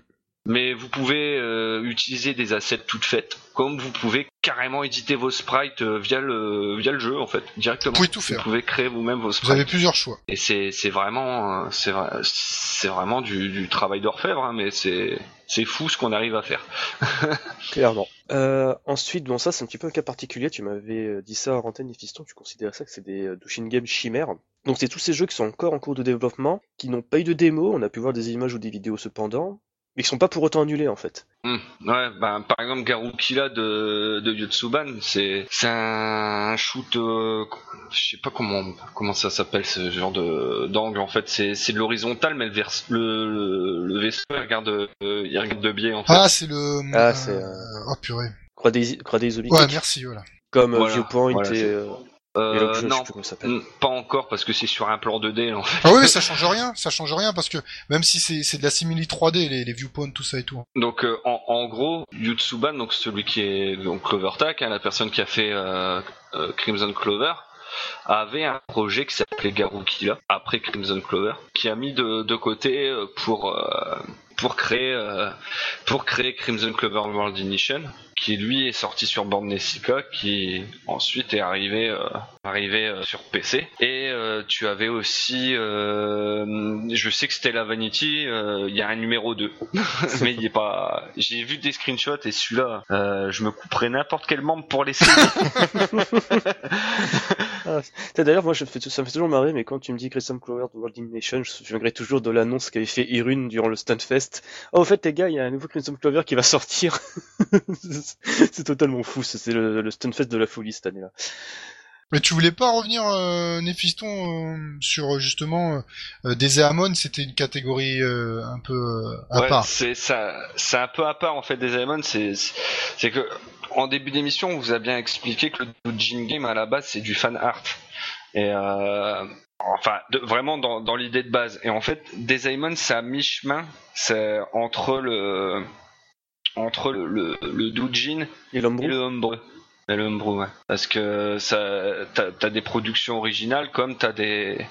Mais vous pouvez euh, utiliser des assets toutes faites, comme vous pouvez carrément éditer vos sprites euh, via le via le jeu en fait directement. Vous pouvez tout faire. Vous pouvez créer vous-même vos Vous sprites. avez plusieurs choix. Et c'est vraiment euh, c'est vrai- c'est vraiment du, du travail d'orfèvre, hein, mais c'est c'est fou ce qu'on arrive à faire. Clairement. Euh, ensuite, bon, ça, c'est un petit peu un cas particulier. Tu m'avais dit ça à Rantaine et Fiston. Tu considérais ça que c'est des Dushin Game chimères. Donc, c'est tous ces jeux qui sont encore en cours de développement, qui n'ont pas eu de démo. On a pu voir des images ou des vidéos cependant, mais qui sont pas pour autant annulés, en fait. Hmm, ouais, ben par exemple Garukila de, de Yotsuban, c'est c'est un shoot, euh, je sais pas comment comment ça s'appelle ce genre de d'angle en fait. C'est c'est de l'horizontal, mais le, vers, le, le le vaisseau il regarde euh, il regarde de biais en fait. Ah, c'est le. Ah, c'est, euh, euh, Oh purée. Croix des, Croix des Ouais, merci. Voilà. comme euh, Voilà, Viewpoint voilà, et, c'est- euh, jeu, non, hmm, pas encore parce que c'est sur un plan 2D en fait. Ah oui, ça change rien. Ça change rien parce que même si c'est de la simili 3D, les, les viewpoints, tout ça et tout. Donc euh, en, en gros, Yutsuban, donc celui qui est donc CloverTac, hein, la personne qui a fait euh, euh, Crimson Clover, avait un projet qui s'appelait Garukila après Crimson Clover, qui a mis de, de côté euh, pour euh, pour créer euh, pour créer Crimson Clover World Ignition, qui lui est sorti sur Born Nessica, qui ensuite est arrivé euh, arrivé euh, sur PC. Et euh, tu avais aussi, je sais que c'était la Vanity, il y a un numéro 2 mais il est pas. J'ai vu des screenshots et celui-là, je me couperais n'importe quel membre pour l'essayer. Ah, D'ailleurs, moi, je ça me fait toujours marrer, mais quand tu me dis Crimson Clover de World Nation, je me souviendrai toujours de l'annonce qu'avait fait Irune durant le Stunfest. Oh, au fait, les gars, il y a un nouveau Crimson Clover qui va sortir. c'est totalement fou, c'est le, le Stunfest de la folie cette année-là. Mais tu voulais pas revenir, euh, Néphiston, euh, sur euh, justement euh, des Amon, c'était une catégorie euh, un peu euh, à Ouais, part. c'est ça, c'est un peu à part en fait des Aemon. C'est c'est que en début d'émission, on vous a bien expliqué que le Doujin Game à la base c'est du fan art et euh, enfin de- vraiment dans, dans l'idée de base. Et en fait, Desaimon c'est à mi-chemin, c'est entre le entre le, le, le Doujin Et le homebrew. Et le homebrew, ouais. Parce que ça, t'as, t'as des productions originales comme t'as des,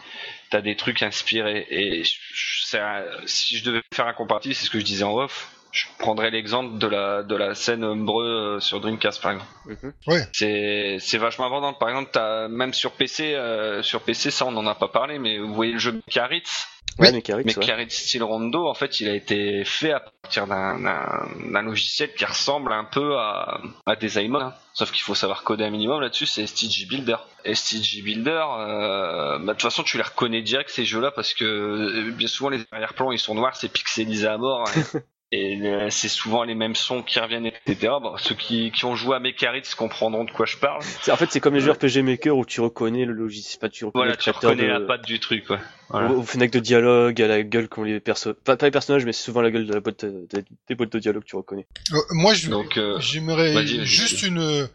t'as des trucs inspirés. Et je- je- c'est un- si je devais faire un comparatif, c'est ce que je disais en off. Je prendrais l'exemple de la, de la scène homebrew euh, sur Dreamcast, par exemple. Mhm. C'est, c'est vachement abordant. Par exemple, t'as, même sur PC, euh, sur PC, ça on en a pas parlé, mais vous voyez le jeu Mekaritz. Ouais, Oui, mais ouais. Style Rondo, en fait, il a été fait à partir d'un, logiciel qui ressemble un peu à, à Desaimon, hein. sauf qu'il faut savoir coder un minimum là-dessus, c'est STG Builder. STG Builder, euh, bah, de toute façon, tu les reconnais direct ces jeux-là parce que euh, bien souvent les arrière-plans ils sont noirs, c'est pixelisé à mort. hein. Et euh, c'est souvent les mêmes sons qui reviennent, etc. Bon, ceux qui, qui ont joué à Mekaritz comprendront de quoi je parle. En fait, c'est comme les jeux RPG Maker où tu reconnais le logiciel, pas tu reconnais Voilà, le tu créateur reconnais de- la patte du truc, ouais. Voilà. Aux fenêtres de dialogue, à la gueule qu'ont les personnages. Pas, pas les personnages, mais c'est souvent la gueule de la boîte, des, des boîtes de dialogue, tu reconnais. Euh, moi, euh, j'aimerais juste une. euh,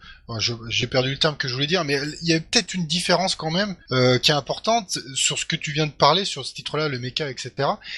J'ai perdu le terme que je voulais dire, mais il y a peut-être une différence quand même euh, qui est importante sur ce que tu viens de parler sur ce titre-là, le mecha, etc.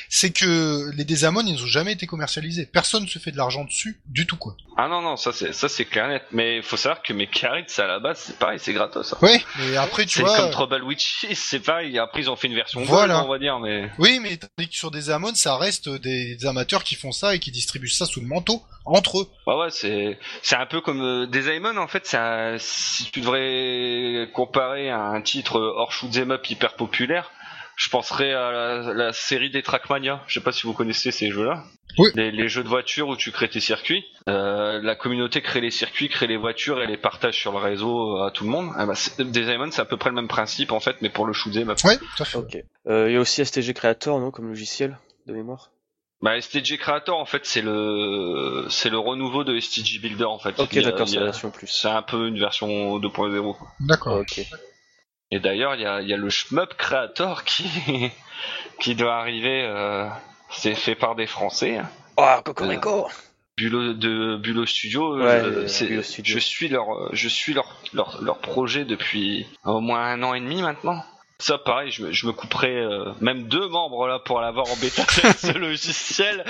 C'est que les Desamon, ils n'ont jamais été commercialisés. Personne ne se fait de l'argent dessus du tout, quoi. Ah non, non, ça c'est ça c'est clair et net. Mais il faut savoir que mes carrés, à la base, c'est pareil, c'est gratos. hein. Ouais, mais après, tu C'est vois. comme Trouble Witches, c'est pareil. Après, ils ont fait une version Voilà. Gold, on va dire, mais. Oui, mais tandis que sur des Amon, ça reste des, des amateurs qui font ça et qui distribuent ça sous le manteau, entre eux. Ouais, ouais, c'est c'est un peu comme euh, Desaimon en fait. si tu devrais comparer à un titre hors shoot 'em up hyper populaire, je penserais à la, la série des Trackmania. Je sais pas si vous connaissez ces jeux-là. Oui. Les, les jeux de voiture où tu crées tes circuits. Euh, la communauté crée les circuits, crée les voitures et les partage sur le réseau à tout le monde. Ah bah, c'est- Desaimon, c'est à peu près le même principe en fait, mais pour le shoot 'em up. Ouais, tout à fait. Euh, il y a aussi STG Creator, non, comme logiciel de mémoire? Bah, STG Creator en fait, c'est le c'est le renouveau de STG Builder en fait. Ok, d'accord, c'est la version plus. C'est un peu une version 2.0. quoi. D'accord. Ok. Et d'ailleurs, il y a, il y a le Shmup Creator qui, qui doit arriver. euh, c'est fait par des Français. Oh, Cocorico Bulo de Bulo Studio. Ouais, euh, euh, Bulo Studio. Je suis leur, je suis leur, leur, leur projet depuis au moins un an et demi maintenant. Ça, pareil, je, me- je me couperai euh, même deux membres là pour l'avoir en bêta ce logiciel.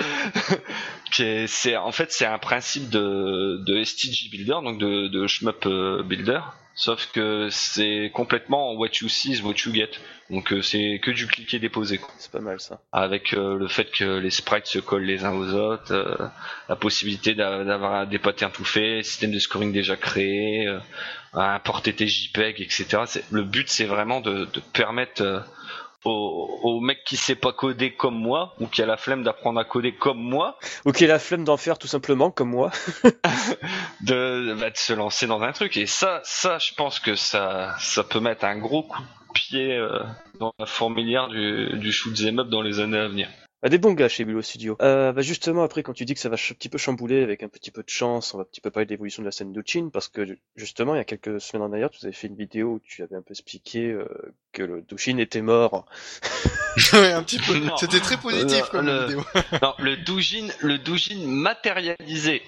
c'est, en fait, c'est un principe de, de STG Builder, donc de, de Shmup euh, Builder. Sauf que c'est complètement what you see is what you get. Donc euh, c'est que du cliquer déposer. C'est pas mal ça. Avec euh, le fait que les sprites se collent les uns aux autres, euh, la possibilité d'a- d'avoir des patterns tout faits, système de scoring déjà créé, euh, importer tes JPEG, etc. Le but c'est vraiment de, de permettre au, au mec qui sait pas coder comme moi ou qui a la flemme d'apprendre à coder comme moi. Ou qui a la flemme d'en faire tout simplement, comme moi. de, bah, de se lancer dans un truc. Et ça ça je pense que ça ça peut mettre un gros coup de pied euh, dans la fourmilière du, du shoot up dans les années à venir Ah, des bons gars chez Bulo Studio. Euh, bah justement, après, quand tu dis que ça va un petit peu chambouler avec un petit peu de chance, on va un petit peu parler de l'évolution de la scène Douchin, parce que justement, il y a quelques semaines en arrière, tu avais fait une vidéo où tu avais un peu expliqué euh, que le Douchin était mort. Ouais, un petit peu. C'était très positif Euh, comme le- vidéo. non le doujin le doujin matérialisé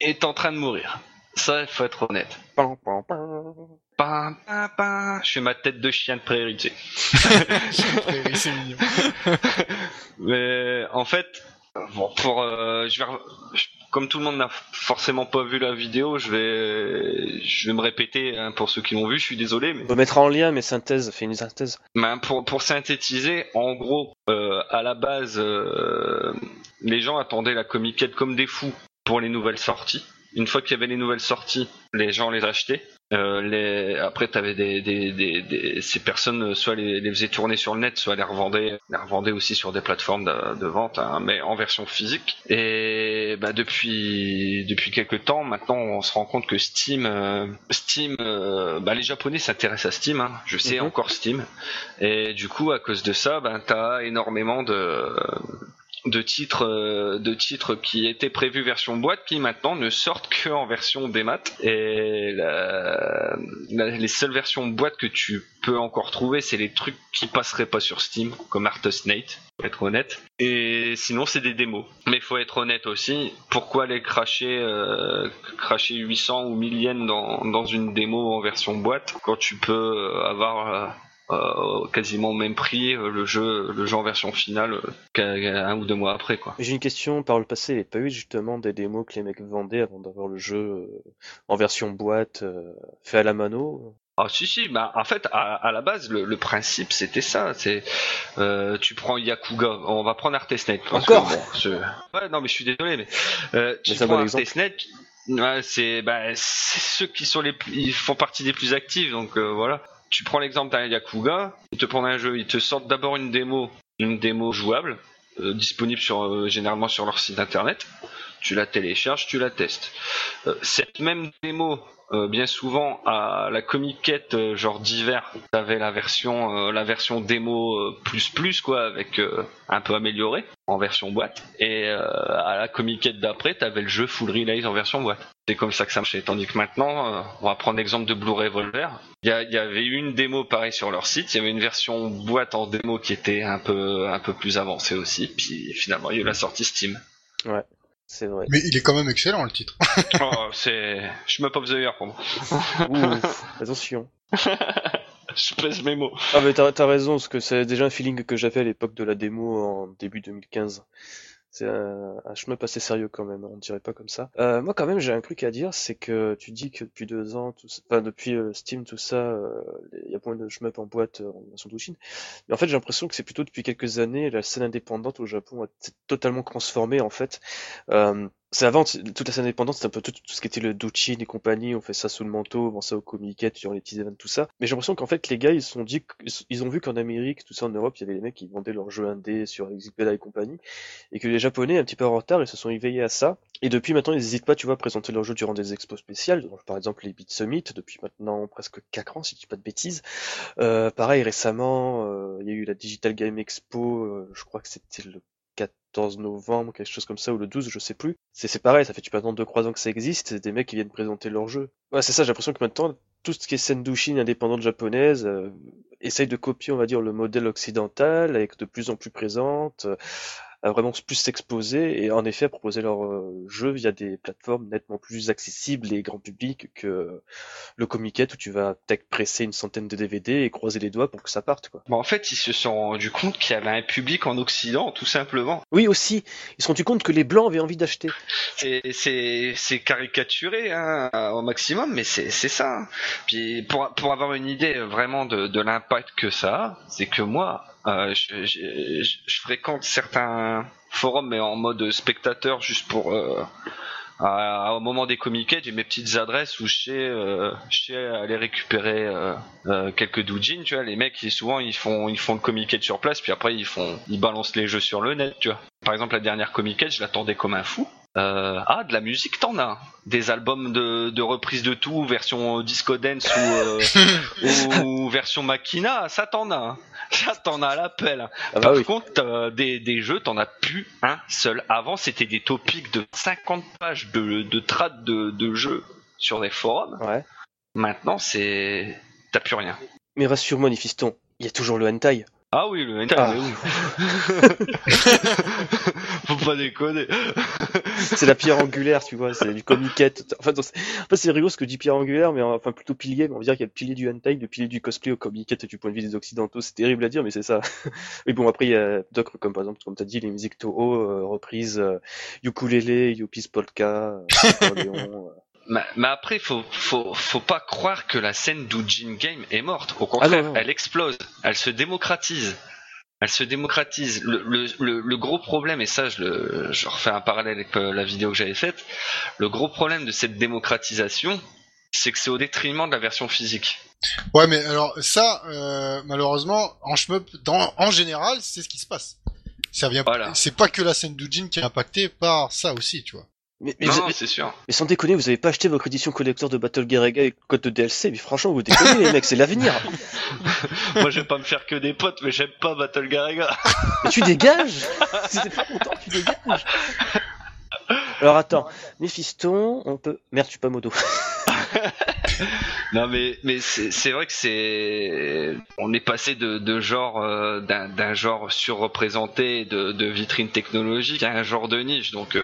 est en train de mourir ça il faut être honnête Pam, pam, pam. Pam, pam, pam. je fais ma tête de chien de prairie tu sais. Prairie, c'est mignon. Mais en fait, bon, pour, euh, je vais, comme tout le monde n'a forcément pas vu la vidéo, je vais, je vais me répéter hein, pour ceux qui l'ont vu. Je suis désolé, mais On peut mettre en lien mes synthèses, fais une synthèse. Ben, pour, pour synthétiser, en gros, euh, à la base, euh, les gens attendaient la Comic comme des fous pour les nouvelles sorties. Une fois qu'il y avait les nouvelles sorties, les gens les achetaient. Euh, les... Après, t'avais des, des, des, des- ces personnes, euh, soit les, les faisaient tourner sur le net, soit les revendaient, les revendaient aussi sur des plateformes de, de vente, hein, mais en version physique. Et bah, depuis depuis quelques temps, maintenant, on se rend compte que Steam, euh, Steam, euh, bah, les Japonais s'intéressent à Steam. Hein, je sais Mhm. encore Steam. Et du coup, à cause de ça, ben, t'as énormément de de titres euh, de titres qui étaient prévus version boîte qui maintenant ne sortent que en version démat et les seules versions boîte que tu peux encore trouver c'est les trucs qui passeraient pas sur Steam comme Arthas Nate pour être honnête. Et sinon c'est des démos. Mais faut être honnête aussi pourquoi les cracher euh, cracher 800 ou 1000 yens dans, dans une démo en version boîte quand tu peux avoir euh, euh, quasiment au même prix euh, le jeu le jeu en version finale euh, qu'un ou deux mois après quoi. J'ai une question, par le passé, il n'y a pas eu justement des démos que les mecs vendaient avant d'avoir le jeu en version boîte, fait à la mano? Ah si si, bah en fait à, à la base le, le principe c'était ça, c'est euh, tu prends Yakuga, on va prendre Artesnet. que, Encore? bon, je- Ouais non mais je suis désolé mais euh, tu Mais prends bon. Artesnet, ouais, c'est bah, ceux qui sont les plus, ils font partie des plus actifs donc euh, voilà. Tu prends l'exemple d'un Yakuga, ils te prennent un jeu, ils te sortent d'abord une démo, une démo jouable, euh, disponible euh, généralement sur leur site internet. Tu la télécharges, tu la testes. Euh, cette même démo euh, bien souvent à la comiquette euh, genre d'hiver, t'avais la version euh, la version démo plus plus quoi avec un peu amélioré en version boîte et à la comiquette d'après t'avais le jeu full release en version boîte. C'est comme ça que ça marchait. Tandis que maintenant, on va prendre l'exemple de Blue Revolver. Il y, a- il y avait une démo pareil sur leur site. Il y avait une version boîte en démo qui était un peu un peu plus avancée aussi. Puis finalement, il y a eu la sortie Steam. C'est vrai. Mais il est quand même excellent le titre. oh, c'est Shmup of the Year pour moi. Ouf, attention. Je pèse mes mots. Ah mais t'as t'as raison, parce que c'est déjà un feeling que j'avais à l'époque de la démo en début 2015. C'est un, un shmup assez sérieux quand même, on dirait pas comme ça. Euh, moi quand même j'ai un truc à dire, c'est que tu dis que depuis deux ans, tout enfin depuis euh, Steam tout ça, euh, il y a moins de shmup en boîte euh, en version Douchine. Mais en fait j'ai l'impression que c'est plutôt depuis quelques années la scène indépendante au Japon a t- totalement transformé en fait. Euh, c'est avant, toute la indépendante, c'était un peu tout, tout ce qui était le Douchin et compagnie, on fait ça sous le manteau, on vend ça au comiquet, sur les petits events, tout ça. Mais j'ai l'impression qu'en fait, les gars, ils sont dit, ils ont vu qu'en Amérique, tout ça en Europe, il y avait les mecs qui vendaient leurs jeux indés sur Xperia et compagnie, et que les Japonais, un petit peu en retard, ils se sont éveillés à ça. Et depuis maintenant, ils n'hésitent pas, tu vois, à présenter leurs jeux durant des expos spéciales, donc, par exemple les Beat Summit, depuis maintenant presque 4 ans, si je dis pas de bêtises. Euh, pareil, récemment, euh, il y a eu la Digital Game Expo, euh, je crois que c'était le 14 novembre, quelque chose comme ça, ou le 12, je sais plus. C'est pareil, ça fait depuis maintenant 2-3 ans que ça existe, c'est des mecs qui viennent présenter leur jeu. Ouais, c'est ça, j'ai l'impression que maintenant, tout ce qui est Sendushin indépendante japonaise euh, essaye de copier, on va dire, le modèle occidental, avec de plus en plus présente, euh, à vraiment plus s'exposer, et en effet à proposer leur euh, jeu via des plateformes nettement plus accessibles et grand public que le comiquette où tu vas peut-être presser une centaine de DVD et croiser les doigts pour que ça parte, quoi. Bon, en fait, ils se sont rendus compte qu'il y avait un public en Occident, tout simplement. Oui, aussi, ils se sont rendus compte que les blancs avaient envie d'acheter. C'est caricaturé hein, au maximum, mais c'est c'est ça. hein. Puis pour pour avoir une idée vraiment de de l'impact que ça a, c'est que moi, euh, je, fréquente certains forums mais en mode spectateur juste pour euh, au moment des comiquets, j'ai mes petites adresses où je sais, euh, aller récupérer quelques doujins, tu vois. Les mecs, souvent, ils font, ils font le comiquet sur place, puis après, ils font, ils balancent les jeux sur le net, tu vois. Par exemple, la dernière comiquette, je l'attendais comme un fou. Euh, ah, de la musique, t'en as. Des albums de, de reprise de tout, version disco dance ou, euh, ou version Makina, ça t'en a. Ça t'en as à l'appel. Ah bah Par oui. contre, des, des jeux, t'en as plus un seul. Avant, c'était des topics de 50 pages de, de trad de, de jeux sur des forums. Ouais. Maintenant, c'est. T'as plus rien. Mais rassure-moi, Nifiston, il y a toujours le hentai. Ah oui, le hentai, Ah. mais oui. Faut pas déconner. C'est la pierre angulaire, tu vois, c'est du comiquette. Enfin, c'est- rigolo ce que dit pierre angulaire, mais enfin plutôt pilier, mais on va dire qu'il y a le pilier du hentai, le pilier du cosplay au comiquette du point de vue des occidentaux. C'est terrible à dire, mais c'est ça. Mais bon, après, il y a d'autres, comme par exemple, comme t'as dit, les musiques Toho, euh, reprises, euh, ukulélé, Yupis Polka, euh. Mais, mais après, faut, faut, faut pas croire que la scène d'Ujin Game est morte. Au contraire, non, non. elle explose. Elle se démocratise. Elle se démocratise. Le, le, le, le gros problème, et ça, je, le, je refais un parallèle avec euh, la vidéo que j'avais faite, le gros problème de cette démocratisation, c'est que c'est au détriment de la version physique. Ouais, mais alors ça, euh, malheureusement, en shmup, dans, en général, c'est ce qui se passe. Ça vient. Voilà. C'est pas que la scène d'Ujin qui est impactée par ça aussi, tu vois. Mais, mais, non, vous- non, c'est sûr. mais sans déconner, vous avez pas acheté votre édition collector de Battle Gear Ega avec code de DLC, mais franchement, vous déconnez, les mecs, c'est l'avenir. Moi, je vais pas me faire que des potes, mais j'aime pas Battle Garaga. Mais tu dégages Si t'es pas content, tu dégages Alors attends, Méphiston, on peut... Merde, je suis pas modo. Non mais mais c'est vrai que c'est on est passé de, genre euh, d'un genre surreprésenté de, de vitrine technologique à un genre de niche. Donc euh,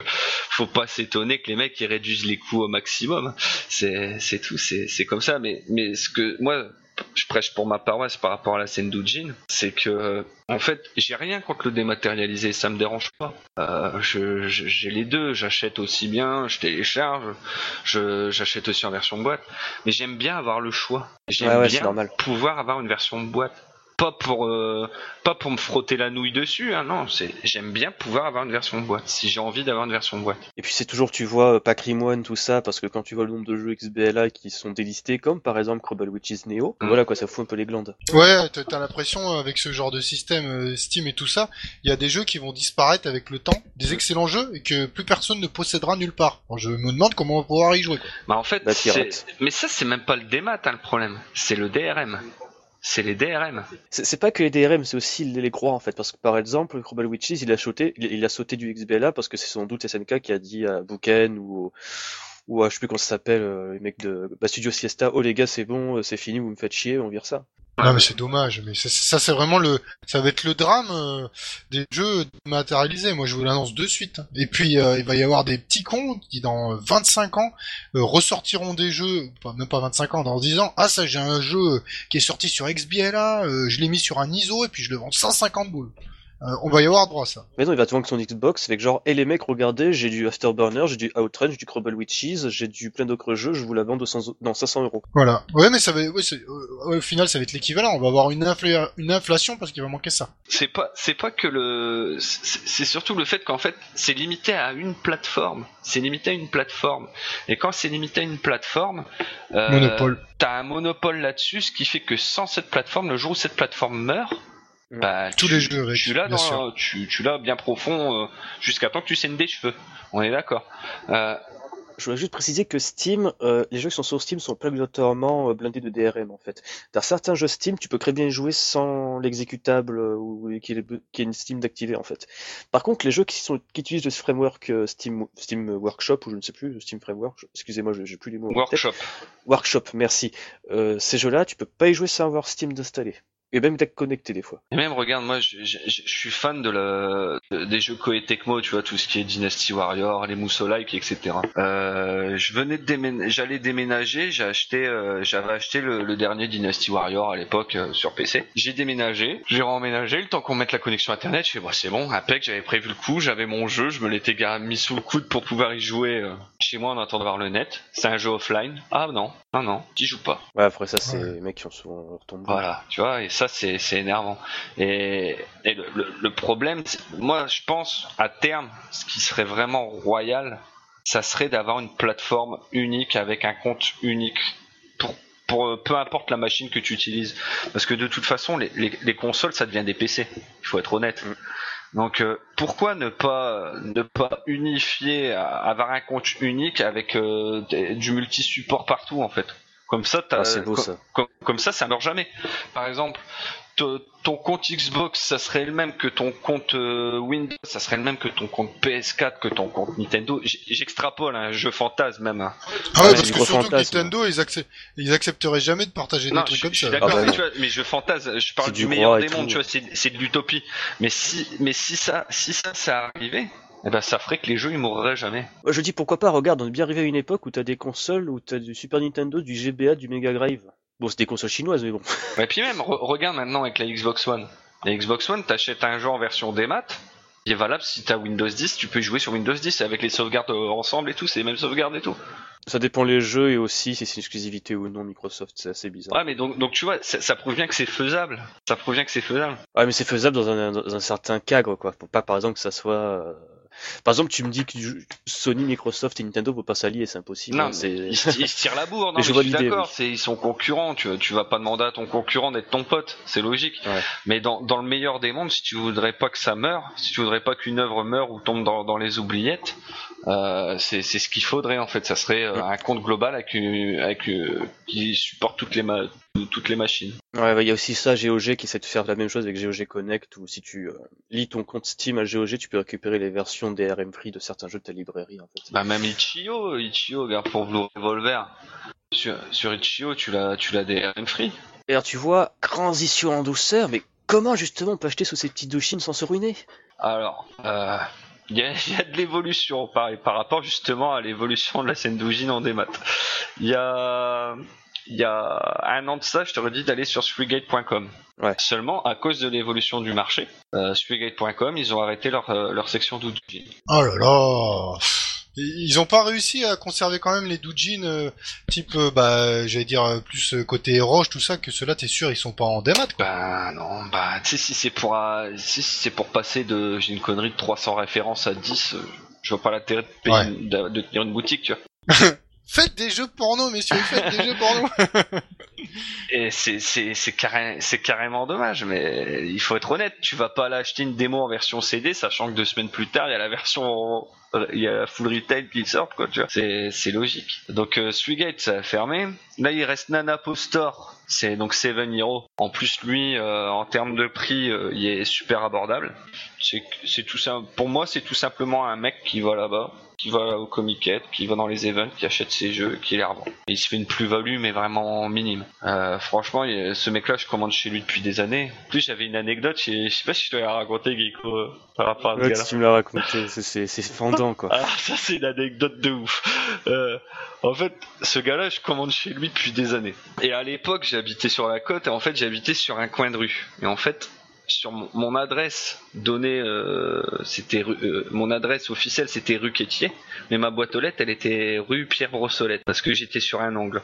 faut pas s'étonner que les mecs ils réduisent les coûts au maximum. C'est tout c'est c'est comme ça. Mais mais ce que moi je prêche pour ma paroisse par rapport à la scène d'Ujin, c'est que en fait j'ai rien contre le dématérialisé, ça me dérange pas. Euh, j'ai les deux, j'achète aussi bien, je télécharge, j'achète aussi en version boîte, mais j'aime bien avoir le choix. J'aime ouais, bien normal. pouvoir avoir une version boîte. Pas pour euh, pas pour me frotter la nouille dessus. Hein, non, c'est j'aime bien pouvoir avoir une version de boîte si j'ai envie d'avoir une version de boîte. Et puis c'est toujours, tu vois, Patrimoine, tout ça, parce que quand tu vois le nombre de jeux XBLA qui sont délistés, comme par exemple Crumble Witches Neo, Mm. voilà quoi, ça fout un peu les glandes. Ouais, t'as l'impression euh, avec ce genre de système euh, Steam et tout ça, il y a des jeux qui vont disparaître avec le temps, des excellents jeux et que plus personne ne possédera nulle part. Bon, je me demande comment on va pouvoir y jouer. Quoi. Bah en fait, pirate. mais ça c'est même pas le démat hein, le problème, c'est le DRM. C'est les DRM. C'est pas que les DRM, c'est aussi les, les en fait, parce que par exemple, Crumble Witches, il a sauté, il, a sauté du XBLA parce que c'est sans doute SNK qui a dit à Bouken ou ou à, je sais plus comment ça s'appelle, euh, les mecs de bah, Studio Siesta, oh les gars c'est bon, euh, c'est fini, vous me faites chier, on vire ça. Non mais c'est dommage, mais ça, ça c'est vraiment le, ça va être le drame euh, des jeux matérialisés. Moi je vous l'annonce de suite. hein. Et puis euh, il va y avoir des petits cons qui dans 25 ans euh, ressortiront des jeux, pas, même pas 25 ans, dans 10 ans. Ah ça j'ai un jeu qui est sorti sur XBLA, euh, je l'ai mis sur un ISO et puis je le vends 150 boules. Euh, on va y avoir droit à ça. Mais non, il va te vendre que son Xbox avec genre, et les mecs, regardez, j'ai du Afterburner, j'ai du Outrun, j'ai du Crumble Witches, j'ai du plein d'autres jeux, je vous la vends 200, non, 500 euros. Voilà. Ouais mais ça va, ouais, euh, au final ça va être l'équivalent. On va avoir une, infla- une inflation parce qu'il va manquer ça. C'est pas c'est pas que le c'est surtout le fait qu'en fait c'est limité à une plateforme. C'est limité à une plateforme. Et quand c'est limité à une plateforme, euh, Monopole. T'as un monopole là-dessus, ce qui fait que sans cette plateforme, le jour où cette plateforme meurt. Bah, Tous tu, les jeux avec, tu l'as bien dans, tu, tu l'as bien profond euh, jusqu'à temps que tu saignes des cheveux. On est d'accord. Euh, Je voudrais juste préciser que Steam, euh, les jeux qui sont sur Steam sont pas obligatoirement euh, blindés de DRM en fait. Dans certains jeux Steam, tu peux très bien y jouer sans l'exécutable euh, ou qu'il y, ait- qu'il y ait une Steam d'activer en fait. Par contre, les jeux qui, sont, qui utilisent le framework euh, Steam, Steam Workshop ou je ne sais plus, Steam Framework, excusez-moi, je- j'ai plus les mots. workshop. Workshop, merci. Euh, ces jeux-là, tu peux pas y jouer sans avoir Steam d'installer. Et même d'être connecté des fois. Et même regarde, moi, je, suis fan de des jeux Koei Tecmo, tu vois, tout ce qui est Dynasty Warrior, les Musou-like, etc. Euh, je venais de déménager, j'allais déménager, euh, j'avais acheté le, dernier Dynasty Warrior à l'époque euh, sur PC. J'ai déménagé, j'ai remménagé, le temps qu'on mette la connexion internet, je fais, bah, c'est bon, impec, j'avais prévu le coup, j'avais mon jeu, je me l'étais mis sous le coude pour pouvoir y jouer euh, chez moi en attendant de voir le net. C'est un jeu offline. Ah non, non, non, j'y joue pas. Ouais, après ça, c'est Ouais. les mecs qui ont souvent tombeau. Voilà, tu vois, et ça c'est c'est énervant. Et, et le, le- le problème, c'est- moi je pense à terme, ce qui serait vraiment royal, ça serait d'avoir une plateforme unique avec un compte unique pour, pour peu importe la machine que tu utilises. Parce que de toute façon, les, les, les consoles ça devient des PC, il faut être honnête. Mm. Donc euh, pourquoi ne pas ne pas unifier, avoir un compte unique avec euh, des- du multi-support partout en fait? Comme ça, t'as- Ah, beau co- ça. comme, comme ça, ça meurt jamais. Par exemple, ton compte Xbox, ça serait le même que ton compte euh, Windows, ça serait le même que ton compte PS4, que ton compte Nintendo. J'extrapole, un jeu fantasme même. hein. Ah ouais, Ouais, parce que surtout que. Nintendo, ils, accep- ils accepteraient jamais de partager Non, des je, trucs comme je ça. d'accord, Ah bah mais, non. tu vois, mais je fantasme, je parle du, du meilleur des mondes, tu vois, c'est de l'utopie. Mais si, mais si ça, si ça, ça arrivait, eh ben, ça ferait que les jeux ils mourraient jamais. Je dis pourquoi pas, regarde, on est bien arrivé à une époque où t'as des consoles, où t'as du Super Nintendo, du GBA, du Mega Drive. Bon, c'est des consoles chinoises, mais bon. Et puis même, re- regarde maintenant avec la Xbox One. La Xbox One, t'achètes un jeu en version démat, il est valable si t'as Windows 10, tu peux jouer sur Windows 10 avec les sauvegardes euh, ensemble et tout, c'est les mêmes sauvegardes et tout. Ça dépend les jeux et aussi si c'est une exclusivité ou non Microsoft, c'est assez bizarre. Ouais, mais donc, donc tu vois, ça, ça prouve bien que c'est faisable. Ça prouve bien que c'est faisable. Ouais, mais c'est faisable dans un, dans un certain cadre, quoi. Pour pas, par exemple, que ça soit. Par exemple, tu me dis que Sony, Microsoft et Nintendo vont pas s'allier, c'est impossible. Non, hein, mais ils, se- ils se tirent la bourre, non, Mais mais je je vois suis l'idée, d'accord, oui. ils sont concurrents, tu, tu vas pas demander à ton concurrent d'être ton pote, c'est logique. Ouais. Mais dans, dans le meilleur des mondes, si tu voudrais pas que ça meure, si tu voudrais pas qu'une œuvre meure ou tombe dans, dans les oubliettes, euh, c'est ce qu'il faudrait en fait, ça serait euh, un compte global avec, une- avec euh, qui supporte toutes les, toutes les machines. Ouais, bah, il y a aussi ça, GOG, qui essaie de faire la même chose avec GOG Connect, où si tu euh, lis ton compte Steam à GOG, tu peux récupérer les versions DRM free de certains jeux de ta librairie, en fait. Bah même Ichio, Ichio, regarde pour Blue Revolver. Sur, sur Ichio, tu l'as tu l'as des RM free. Et alors, tu vois, transition en douceur, mais comment justement on peut acheter sous ces petites douchines sans se ruiner? Alors, euh, il y, a, il y a de l'évolution par, par rapport justement à l'évolution de la scène d'Ougine en démat. Il y a, il y a un an de ça, je t'aurais dit d'aller sur Spreegate.com. Ouais. Seulement, à cause de l'évolution du marché, euh, Spreegate.com, ils ont arrêté leur, euh, leur section d'Ougine. Oh là là Ils ont pas réussi à conserver quand même les doujins euh, type, euh, bah, j'allais dire euh, plus euh, côté roche, tout ça, que ceux-là, t'es sûr, ils sont pas en démat, quoi. Bah non, bah tu sais si c'est pour euh, si c'est pour passer de j'ai une connerie de 300 références à 10, euh, je vois pas l'intérêt de payer Ouais. une- de, de tenir une boutique, tu vois. Faites des jeux porno, messieurs, faites des jeux porno. Et c'est c'est c'est carré- c'est carrément dommage, mais il faut être honnête, tu vas pas aller acheter une démo en version CD, sachant que deux semaines plus tard il y a la version il y a la full retail qui sort quoi, tu vois. C'est c'est logique. Donc euh, Swigate ça a fermé. Là il reste Nana Postor, c'est donc Seven Hero. En plus lui euh, en termes de prix, euh, il est super abordable. C'est c'est tout ça pour moi c'est tout simplement un mec qui va là-bas qui va au Comiket, qui va dans les events, qui achète ses jeux, qui les revend. Et il se fait une plus-value, mais vraiment minime. Euh, franchement, ce mec-là, je commande chez lui depuis des années. En plus, j'avais une anecdote, je sais pas si je l'ai raconté, Geeko, euh, par rapport à ce Ouais, gars-là. si tu me l'as raconté, c'est fendant quoi. Ah, ça c'est une anecdote de ouf. Euh, en fait, ce gars-là, je commande chez lui depuis des années. Et à l'époque, j'habitais sur la côte, et en fait, j'habitais sur un coin de rue. Et en fait, sur mon, adresse donnée, euh, c'était euh, mon adresse officielle, c'était rue Quétier, mais ma boîte aux lettres, elle était rue Pierre Brossolette, parce que j'étais sur un angle.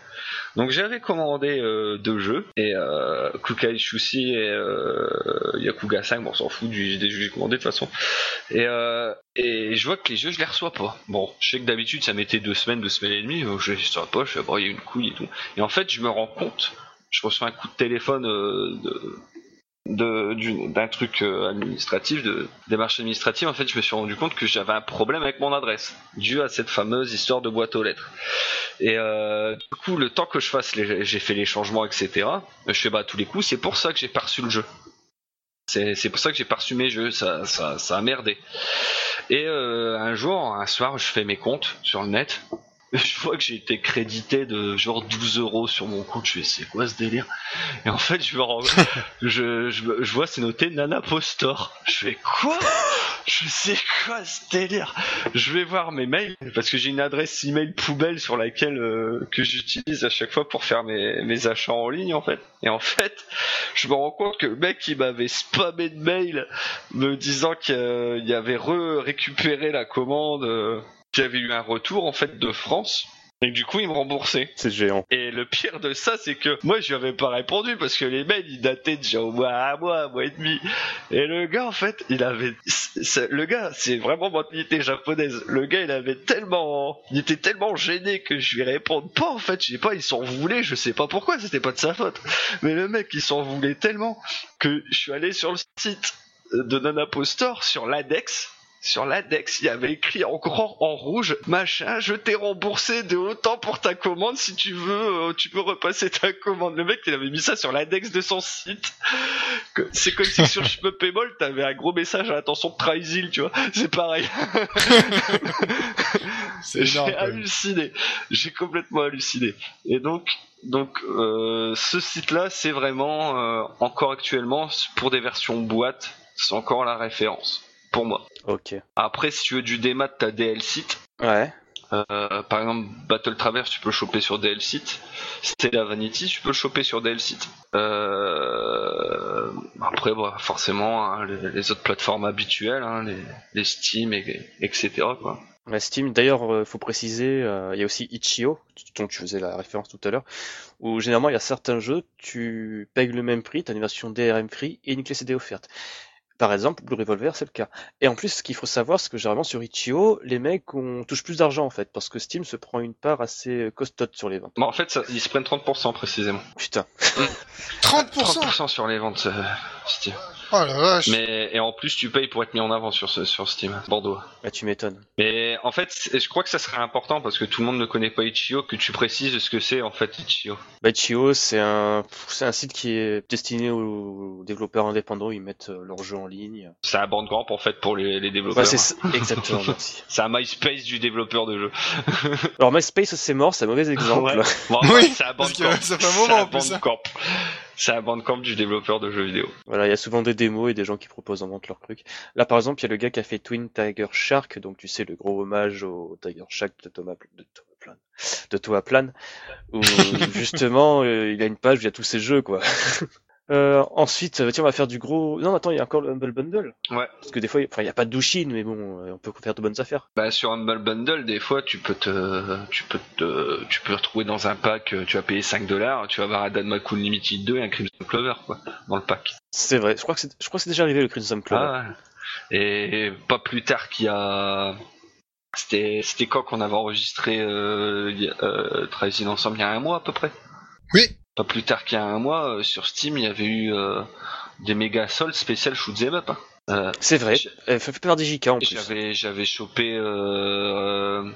Donc j'avais commandé euh, deux jeux, et euh, Kukai Shusi et Yakuga 5, bon, on s'en fout des jeux que j'ai commandés de toute façon. Et, je vois que les jeux, je les reçois pas. Bon, je sais que d'habitude, ça mettait deux semaines, deux semaines et demie, je les reçois pas, je fais, bon, il y a une couille et tout. Et en fait, je me rends compte, je reçois un coup de téléphone de d'un truc euh, administratif, de démarche administrative, en fait, je me suis rendu compte que j'avais un problème avec mon adresse, dû à cette fameuse histoire de boîte aux lettres. Et euh, du coup, le temps que je fasse, j'ai fait les changements, etc. Je fais bah tous les coups, c'est pour ça que j'ai pas reçu le jeu. C'est pour ça que j'ai pas reçu mes jeux, ça, ça, ça a merdé. Et euh, un jour, un soir, je fais mes comptes sur le net. Je vois que j'ai été crédité de genre 12 euros sur mon compte. Je fais, c'est quoi ce délire? Et en fait, je me rends, je, je, je vois, c'est noté Nana Postor. Je fais quoi? Je sais quoi ce délire? Je vais voir mes mails parce que j'ai une adresse email poubelle sur laquelle euh, que j'utilise à chaque fois pour faire mes, mes achats en ligne en fait. Et en fait, je me rends compte que le mec il m'avait spammé de mails me disant qu'il avait récupéré la commande, avait eu un retour en fait de France. Et du coup, il me remboursait. C'est géant. Et le pire de ça, c'est que moi, je lui avais pas répondu parce que les mails, ils dataient déjà au mois, un mois, un mois et demi. Et le gars, en fait, il avait, le gars, c'est vraiment mentalité japonaise. Le gars, il avait tellement, il était tellement gêné que je lui réponde pas, en fait. Je sais pas, il s'en voulait, je sais pas pourquoi, c'était pas de sa faute. Mais le mec, il s'en voulait tellement que je suis allé sur le site de Nana Postor, sur l'index, sur l'index, il y avait écrit en grand, en rouge, machin, je t'ai remboursé de autant pour ta commande, si tu veux, euh, tu peux repasser ta commande. Le mec, il avait mis ça sur l'index de son site. C'est comme si sur Shmuppable, t'avais un gros message à l'attention de Trysil, tu vois. C'est pareil. C'est J'ai halluciné. J'ai complètement halluciné. Et donc, donc euh, ce site-là, c'est vraiment euh, encore actuellement pour des versions boîte, c'est encore la référence pour moi. Ok. Après, si tu veux du démat, t'as DL site. Ouais. Euh, par exemple, Battle Traverse, tu peux le choper sur DL site. Stella Vanity, tu peux le choper sur DL site. Euh, après, bah, forcément, hein, les, les autres plateformes habituelles, hein, les, les Steam, et, etc. Quoi. Steam, d'ailleurs, euh, faut préciser, il y a aussi Itch.io, dont tu faisais la référence tout à l'heure, où généralement il y a certains jeux, tu payes le même prix, tu as une version DRM free et une clé CD offerte. Par exemple, Blue Revolver, c'est le cas. Et en plus, ce qu'il faut savoir, c'est que généralement sur Itch.io, les mecs on touche plus d'argent en fait, parce que Steam se prend une part assez costote sur les ventes. Bon, en fait, ça, ils se prennent 30% précisément. Putain. 30% 30% sur les ventes euh, Steam. Oh la vache Mais et en plus, tu payes pour être mis en avant sur ce, sur Steam, Bordeaux. Bah, tu m'étonnes. Mais en fait, je crois que ça serait important parce que tout le monde ne connaît pas Itch.io que tu précises ce que c'est en fait Itch.io. Bah, Itch.io, c'est un, c'est un site qui est destiné aux développeurs indépendants, ils mettent euh, leurs jeux en ligne. C'est un bandcamp en fait pour les, les développeurs. Ouais, c'est ça. exactement, merci. c'est un MySpace du développeur de jeux. Alors MySpace, c'est mort, c'est un mauvais exemple. Ouais. Bon, Oui, c'est un bandcamp. ça fait un C'est moment, un en plus, hein. bandcamp. C'est un bandcamp du développeur de jeux vidéo. Voilà, il y a souvent des démos et des gens qui proposent en vente leurs trucs. Là, par exemple, il y a le gars qui a fait Twin Tiger Shark, donc tu sais, le gros hommage au Tiger Shark de Thomas, de Thomas Plan, de Thomas Plan, où justement, euh, il a une page où il y a tous ses jeux, quoi. Euh, ensuite, euh, tiens, on va faire du gros. Non, attends, il y a encore le Humble Bundle. Ouais. Parce que des fois, enfin, il n'y a pas de douchine, mais bon, euh, on peut faire de bonnes affaires. Bah sur Humble Bundle, des fois tu peux te, tu peux te, tu peux retrouver dans un pack, tu vas payer 5 dollars, tu vas avoir un Dan McCool Limited 2 et un Crimson Clover quoi, dans le pack. C'est vrai. Je crois que c'est, je crois que c'est déjà arrivé le Crimson Club. Ah ouais. Et pas plus tard qu'il y a, c'était, c'était quand qu'on avait enregistré euh, il y a- euh, Travailler ensemble il y a un mois à peu près. Oui. Pas plus tard qu'il y a un mois euh, sur Steam, il y avait eu euh, des méga soldes spécial shoot 'em up. hein. Euh, C'est vrai. Euh, fait fait par DJK en plus. J'avais j'avais chopé euh, euh,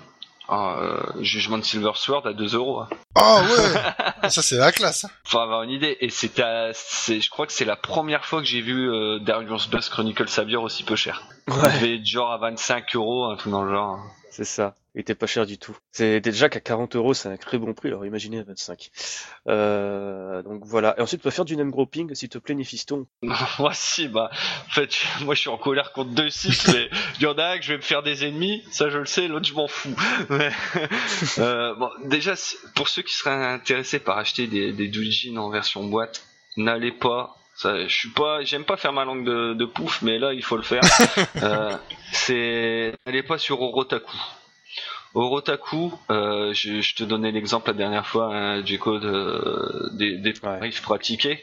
euh, Jugement de Silver Sword à 2 euros. hein. Ah ouais Ça c'est la classe. hein. Faut avoir une idée. Et c'est, je crois que c'est la première fois que j'ai vu euh, Darius Buzz Chronicle Savior aussi peu cher. Il Ouais, devait être genre à 25 euros, un truc dans le genre. c'est ça. Il était pas cher du tout. C'est déjà qu'à 40 euros, c'est un très bon prix. Alors imaginez à 25. Euh, donc voilà. Et ensuite, on peut faire du name grouping, s'il te plaît, Néphiston. moi si, bah, en fait, moi je suis en colère contre deux sites, mais il y en a un que je vais me faire des ennemis, ça je le sais, l'autre je m'en fous. Mais, euh, bon, déjà, pour ceux qui seraient intéressés par acheter des, des Doujin en version boîte, n'allez pas. Ça, je suis pas, j'aime pas faire ma langue de, de pouf, mais là il faut le faire. euh, c'est, n'allez pas sur Orotaku. Orotaku, euh, je, je te donnais l'exemple la dernière fois, hein, J-Code, euh, des, des Ouais. tarifs pratiqués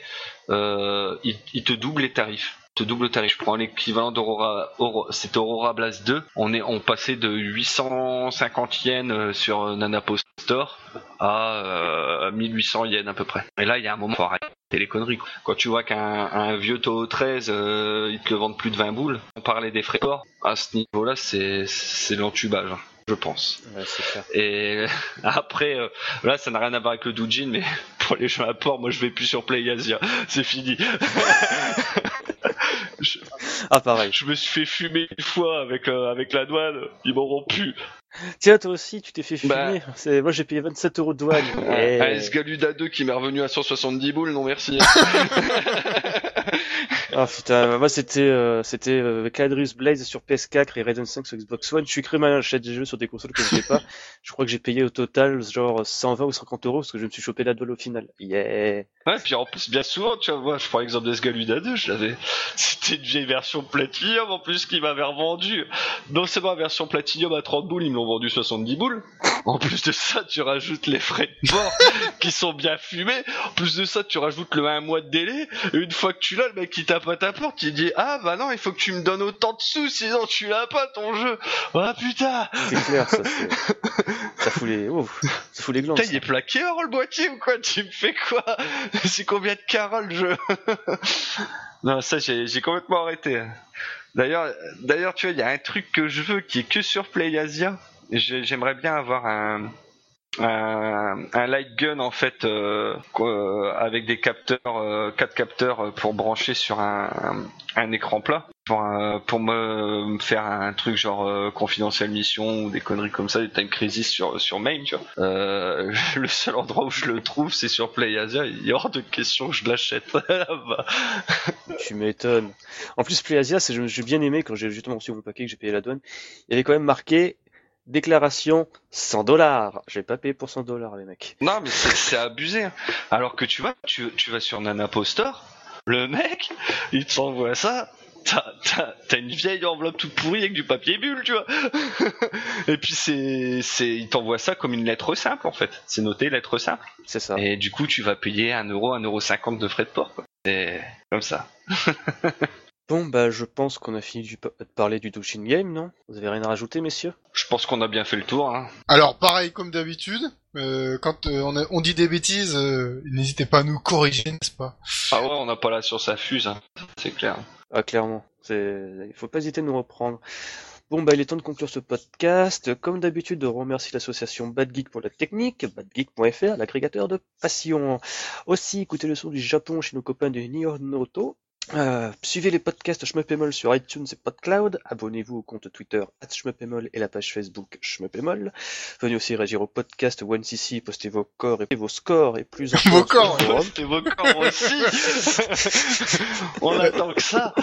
euh, il, il te double les tarifs. Il te double le tarif. Je prends l'équivalent d'Aurora, Auro- c'était Aurora Blast 2. On est, on passait de 850 yens euh, sur euh, Nanapost Store à euh, 1800 yens à peu près. Et là, il y a un moment, faut arrêter les conneries. quoi. Quand tu vois qu'un un vieux Toho 13, euh, ils te le vendent plus de 20 boules. On parlait des frais de port. À ce niveau-là, c'est, c'est l'entubage, hein, je pense. Ouais, c'est clair. Et après, euh, là, ça n'a rien à voir avec le Doujin, mais pour les jeux à port, moi, je vais plus sur PlayAsia. C'est fini. je, Ah, pareil. je me suis fait fumer une fois avec euh, avec la douane. Ils m'auront pu. Tiens, toi aussi, tu t'es fait Bah. fumer. C'est, moi, j'ai payé 27 euros de douane. Et- Un Esgaluda 2 qui m'est revenu à 170 boules, non merci. Ah putain, moi c'était euh, c'était euh, Cadrius Blaze sur PS4 et Raiden 5 sur Xbox One. Je suis très mal j'achète des jeux sur des consoles que je n'ai pas. Je crois que j'ai payé au total genre 120 ou 50 euros parce que je me suis chopé la douane au final. Yeah. Ouais, puis en plus, bien souvent, tu vois, moi, je prends l'exemple d'Esgaluda 2, je l'avais. C'était une vieille version Platinum en plus qui m'avait revendu. Non seulement la version Platinum à 30 boules, ils me l'ont vendu 70 boules. En plus de ça, tu rajoutes les frais de port qui sont bien fumés. En plus de ça, tu rajoutes le un mois de délai. Et une fois que tu l'as, le mec qui tape à ta porte, il dit Ah bah non, il faut que tu me donnes autant de sous, sinon tu l'as pas ton jeu. Ah putain C'est clair, ça fout les. Oh, ça fout les glandes. Putain, ça. il est plaqué hors le boîtier ou quoi Tu me fais quoi? C'est combien de carats le jeu? Non, ça j'ai complètement arrêté. D'ailleurs, d'ailleurs, tu vois, il y a un truc que je veux qui est que sur PlayAsia. J'ai- J'aimerais bien avoir un un, un light gun en fait euh, quoi, avec des capteurs, euh, quatre capteurs euh, pour brancher sur un, écran plat pour, euh, me, faire un truc genre euh, confidentiel mission ou des conneries comme ça, des time crisis sur main, tu. Euh, le seul endroit où je le trouve, c'est sur PlayAsia. Il est hors de question que je l'achète. Tu m'étonnes. En plus, PlayAsia, c'est, j'ai bien aimé quand j'ai justement reçu mon paquet que j'ai payé la douane. Il y avait quand même marqué déclaration 100 dollars. J'ai pas payé pour 100 dollars, les mecs. Non, mais c'est abusé. hein. Alors que tu vois, tu, tu vas sur Nana Postor, le mec, il t'envoie ça. T'as, une vieille enveloppe toute pourrie avec du papier bulle, tu vois. Et puis c'est, c'est, il t'envoie ça comme une lettre simple en fait. C'est noté lettre simple. C'est ça. Et du coup, tu vas payer 1 euro, 1 euro 50 de frais de port. Quoi. C'est comme ça. Bon, bah, je pense qu'on a fini de parler du Doshin Game, non? Vous avez rien à rajouter, messieurs? Je pense qu'on a bien fait le tour. Hein. Alors pareil comme d'habitude, euh, quand euh, on, a- on dit des bêtises, euh, n'hésitez pas à nous corriger, n'est-ce pas? Ah ouais, on n'a pas la science à fuse, hein. c'est clair. Ah, clairement. C'est... Il faut pas hésiter de nous reprendre. Bon, bah, il est temps de conclure ce podcast. Comme d'habitude, on remercie l'association Bad Geek pour la technique, badgeek.fr, l'agrégateur de passion. Aussi, écoutez le son du Japon chez nos copains de Nihonnoto. Euh, suivez les podcasts Shmuppemol sur iTunes et PodCloud. Abonnez-vous au compte Twitter @shmuppemol et la page Facebook Shmuppemol. Venez aussi réagir au podcast OneCC, postez vos corps et vos scores et plus encore Vos corps, vos corps aussi On attend que ça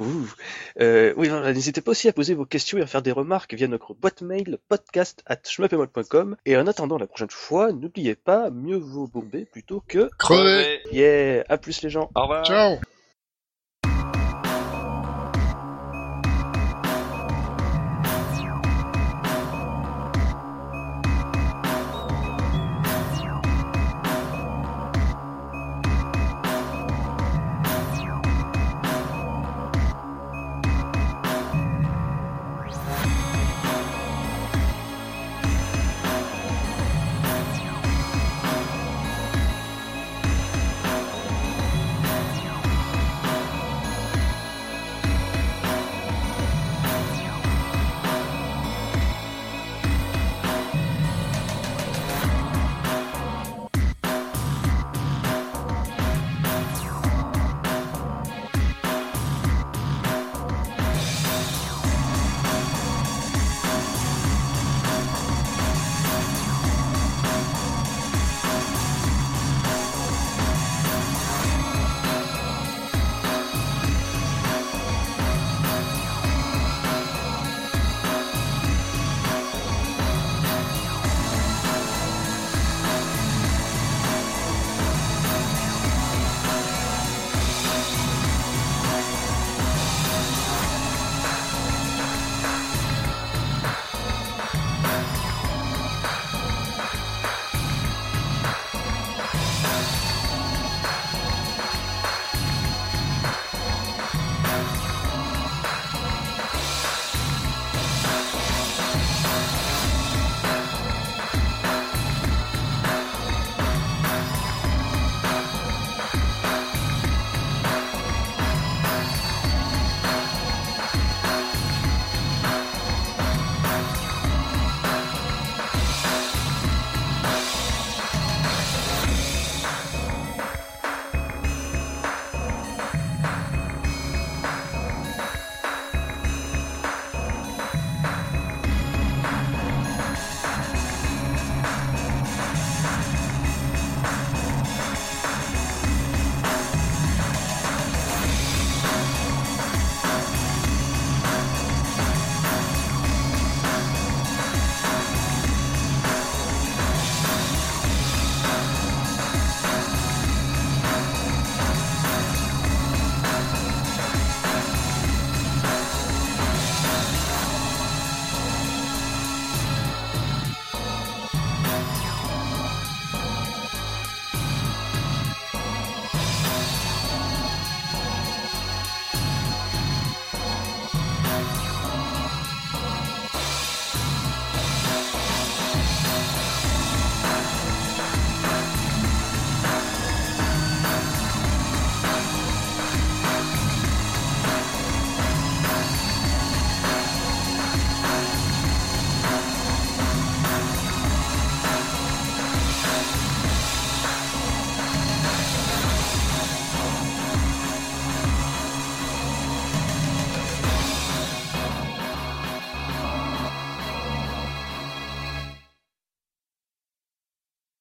Ouh. Euh, oui, voilà, n'hésitez pas aussi à poser vos questions et à faire des remarques via notre boîte mail podcast at. Et en attendant la prochaine fois, n'oubliez pas, mieux vaut bomber plutôt que... Crever. Yeah, à plus les gens. Au revoir. Ciao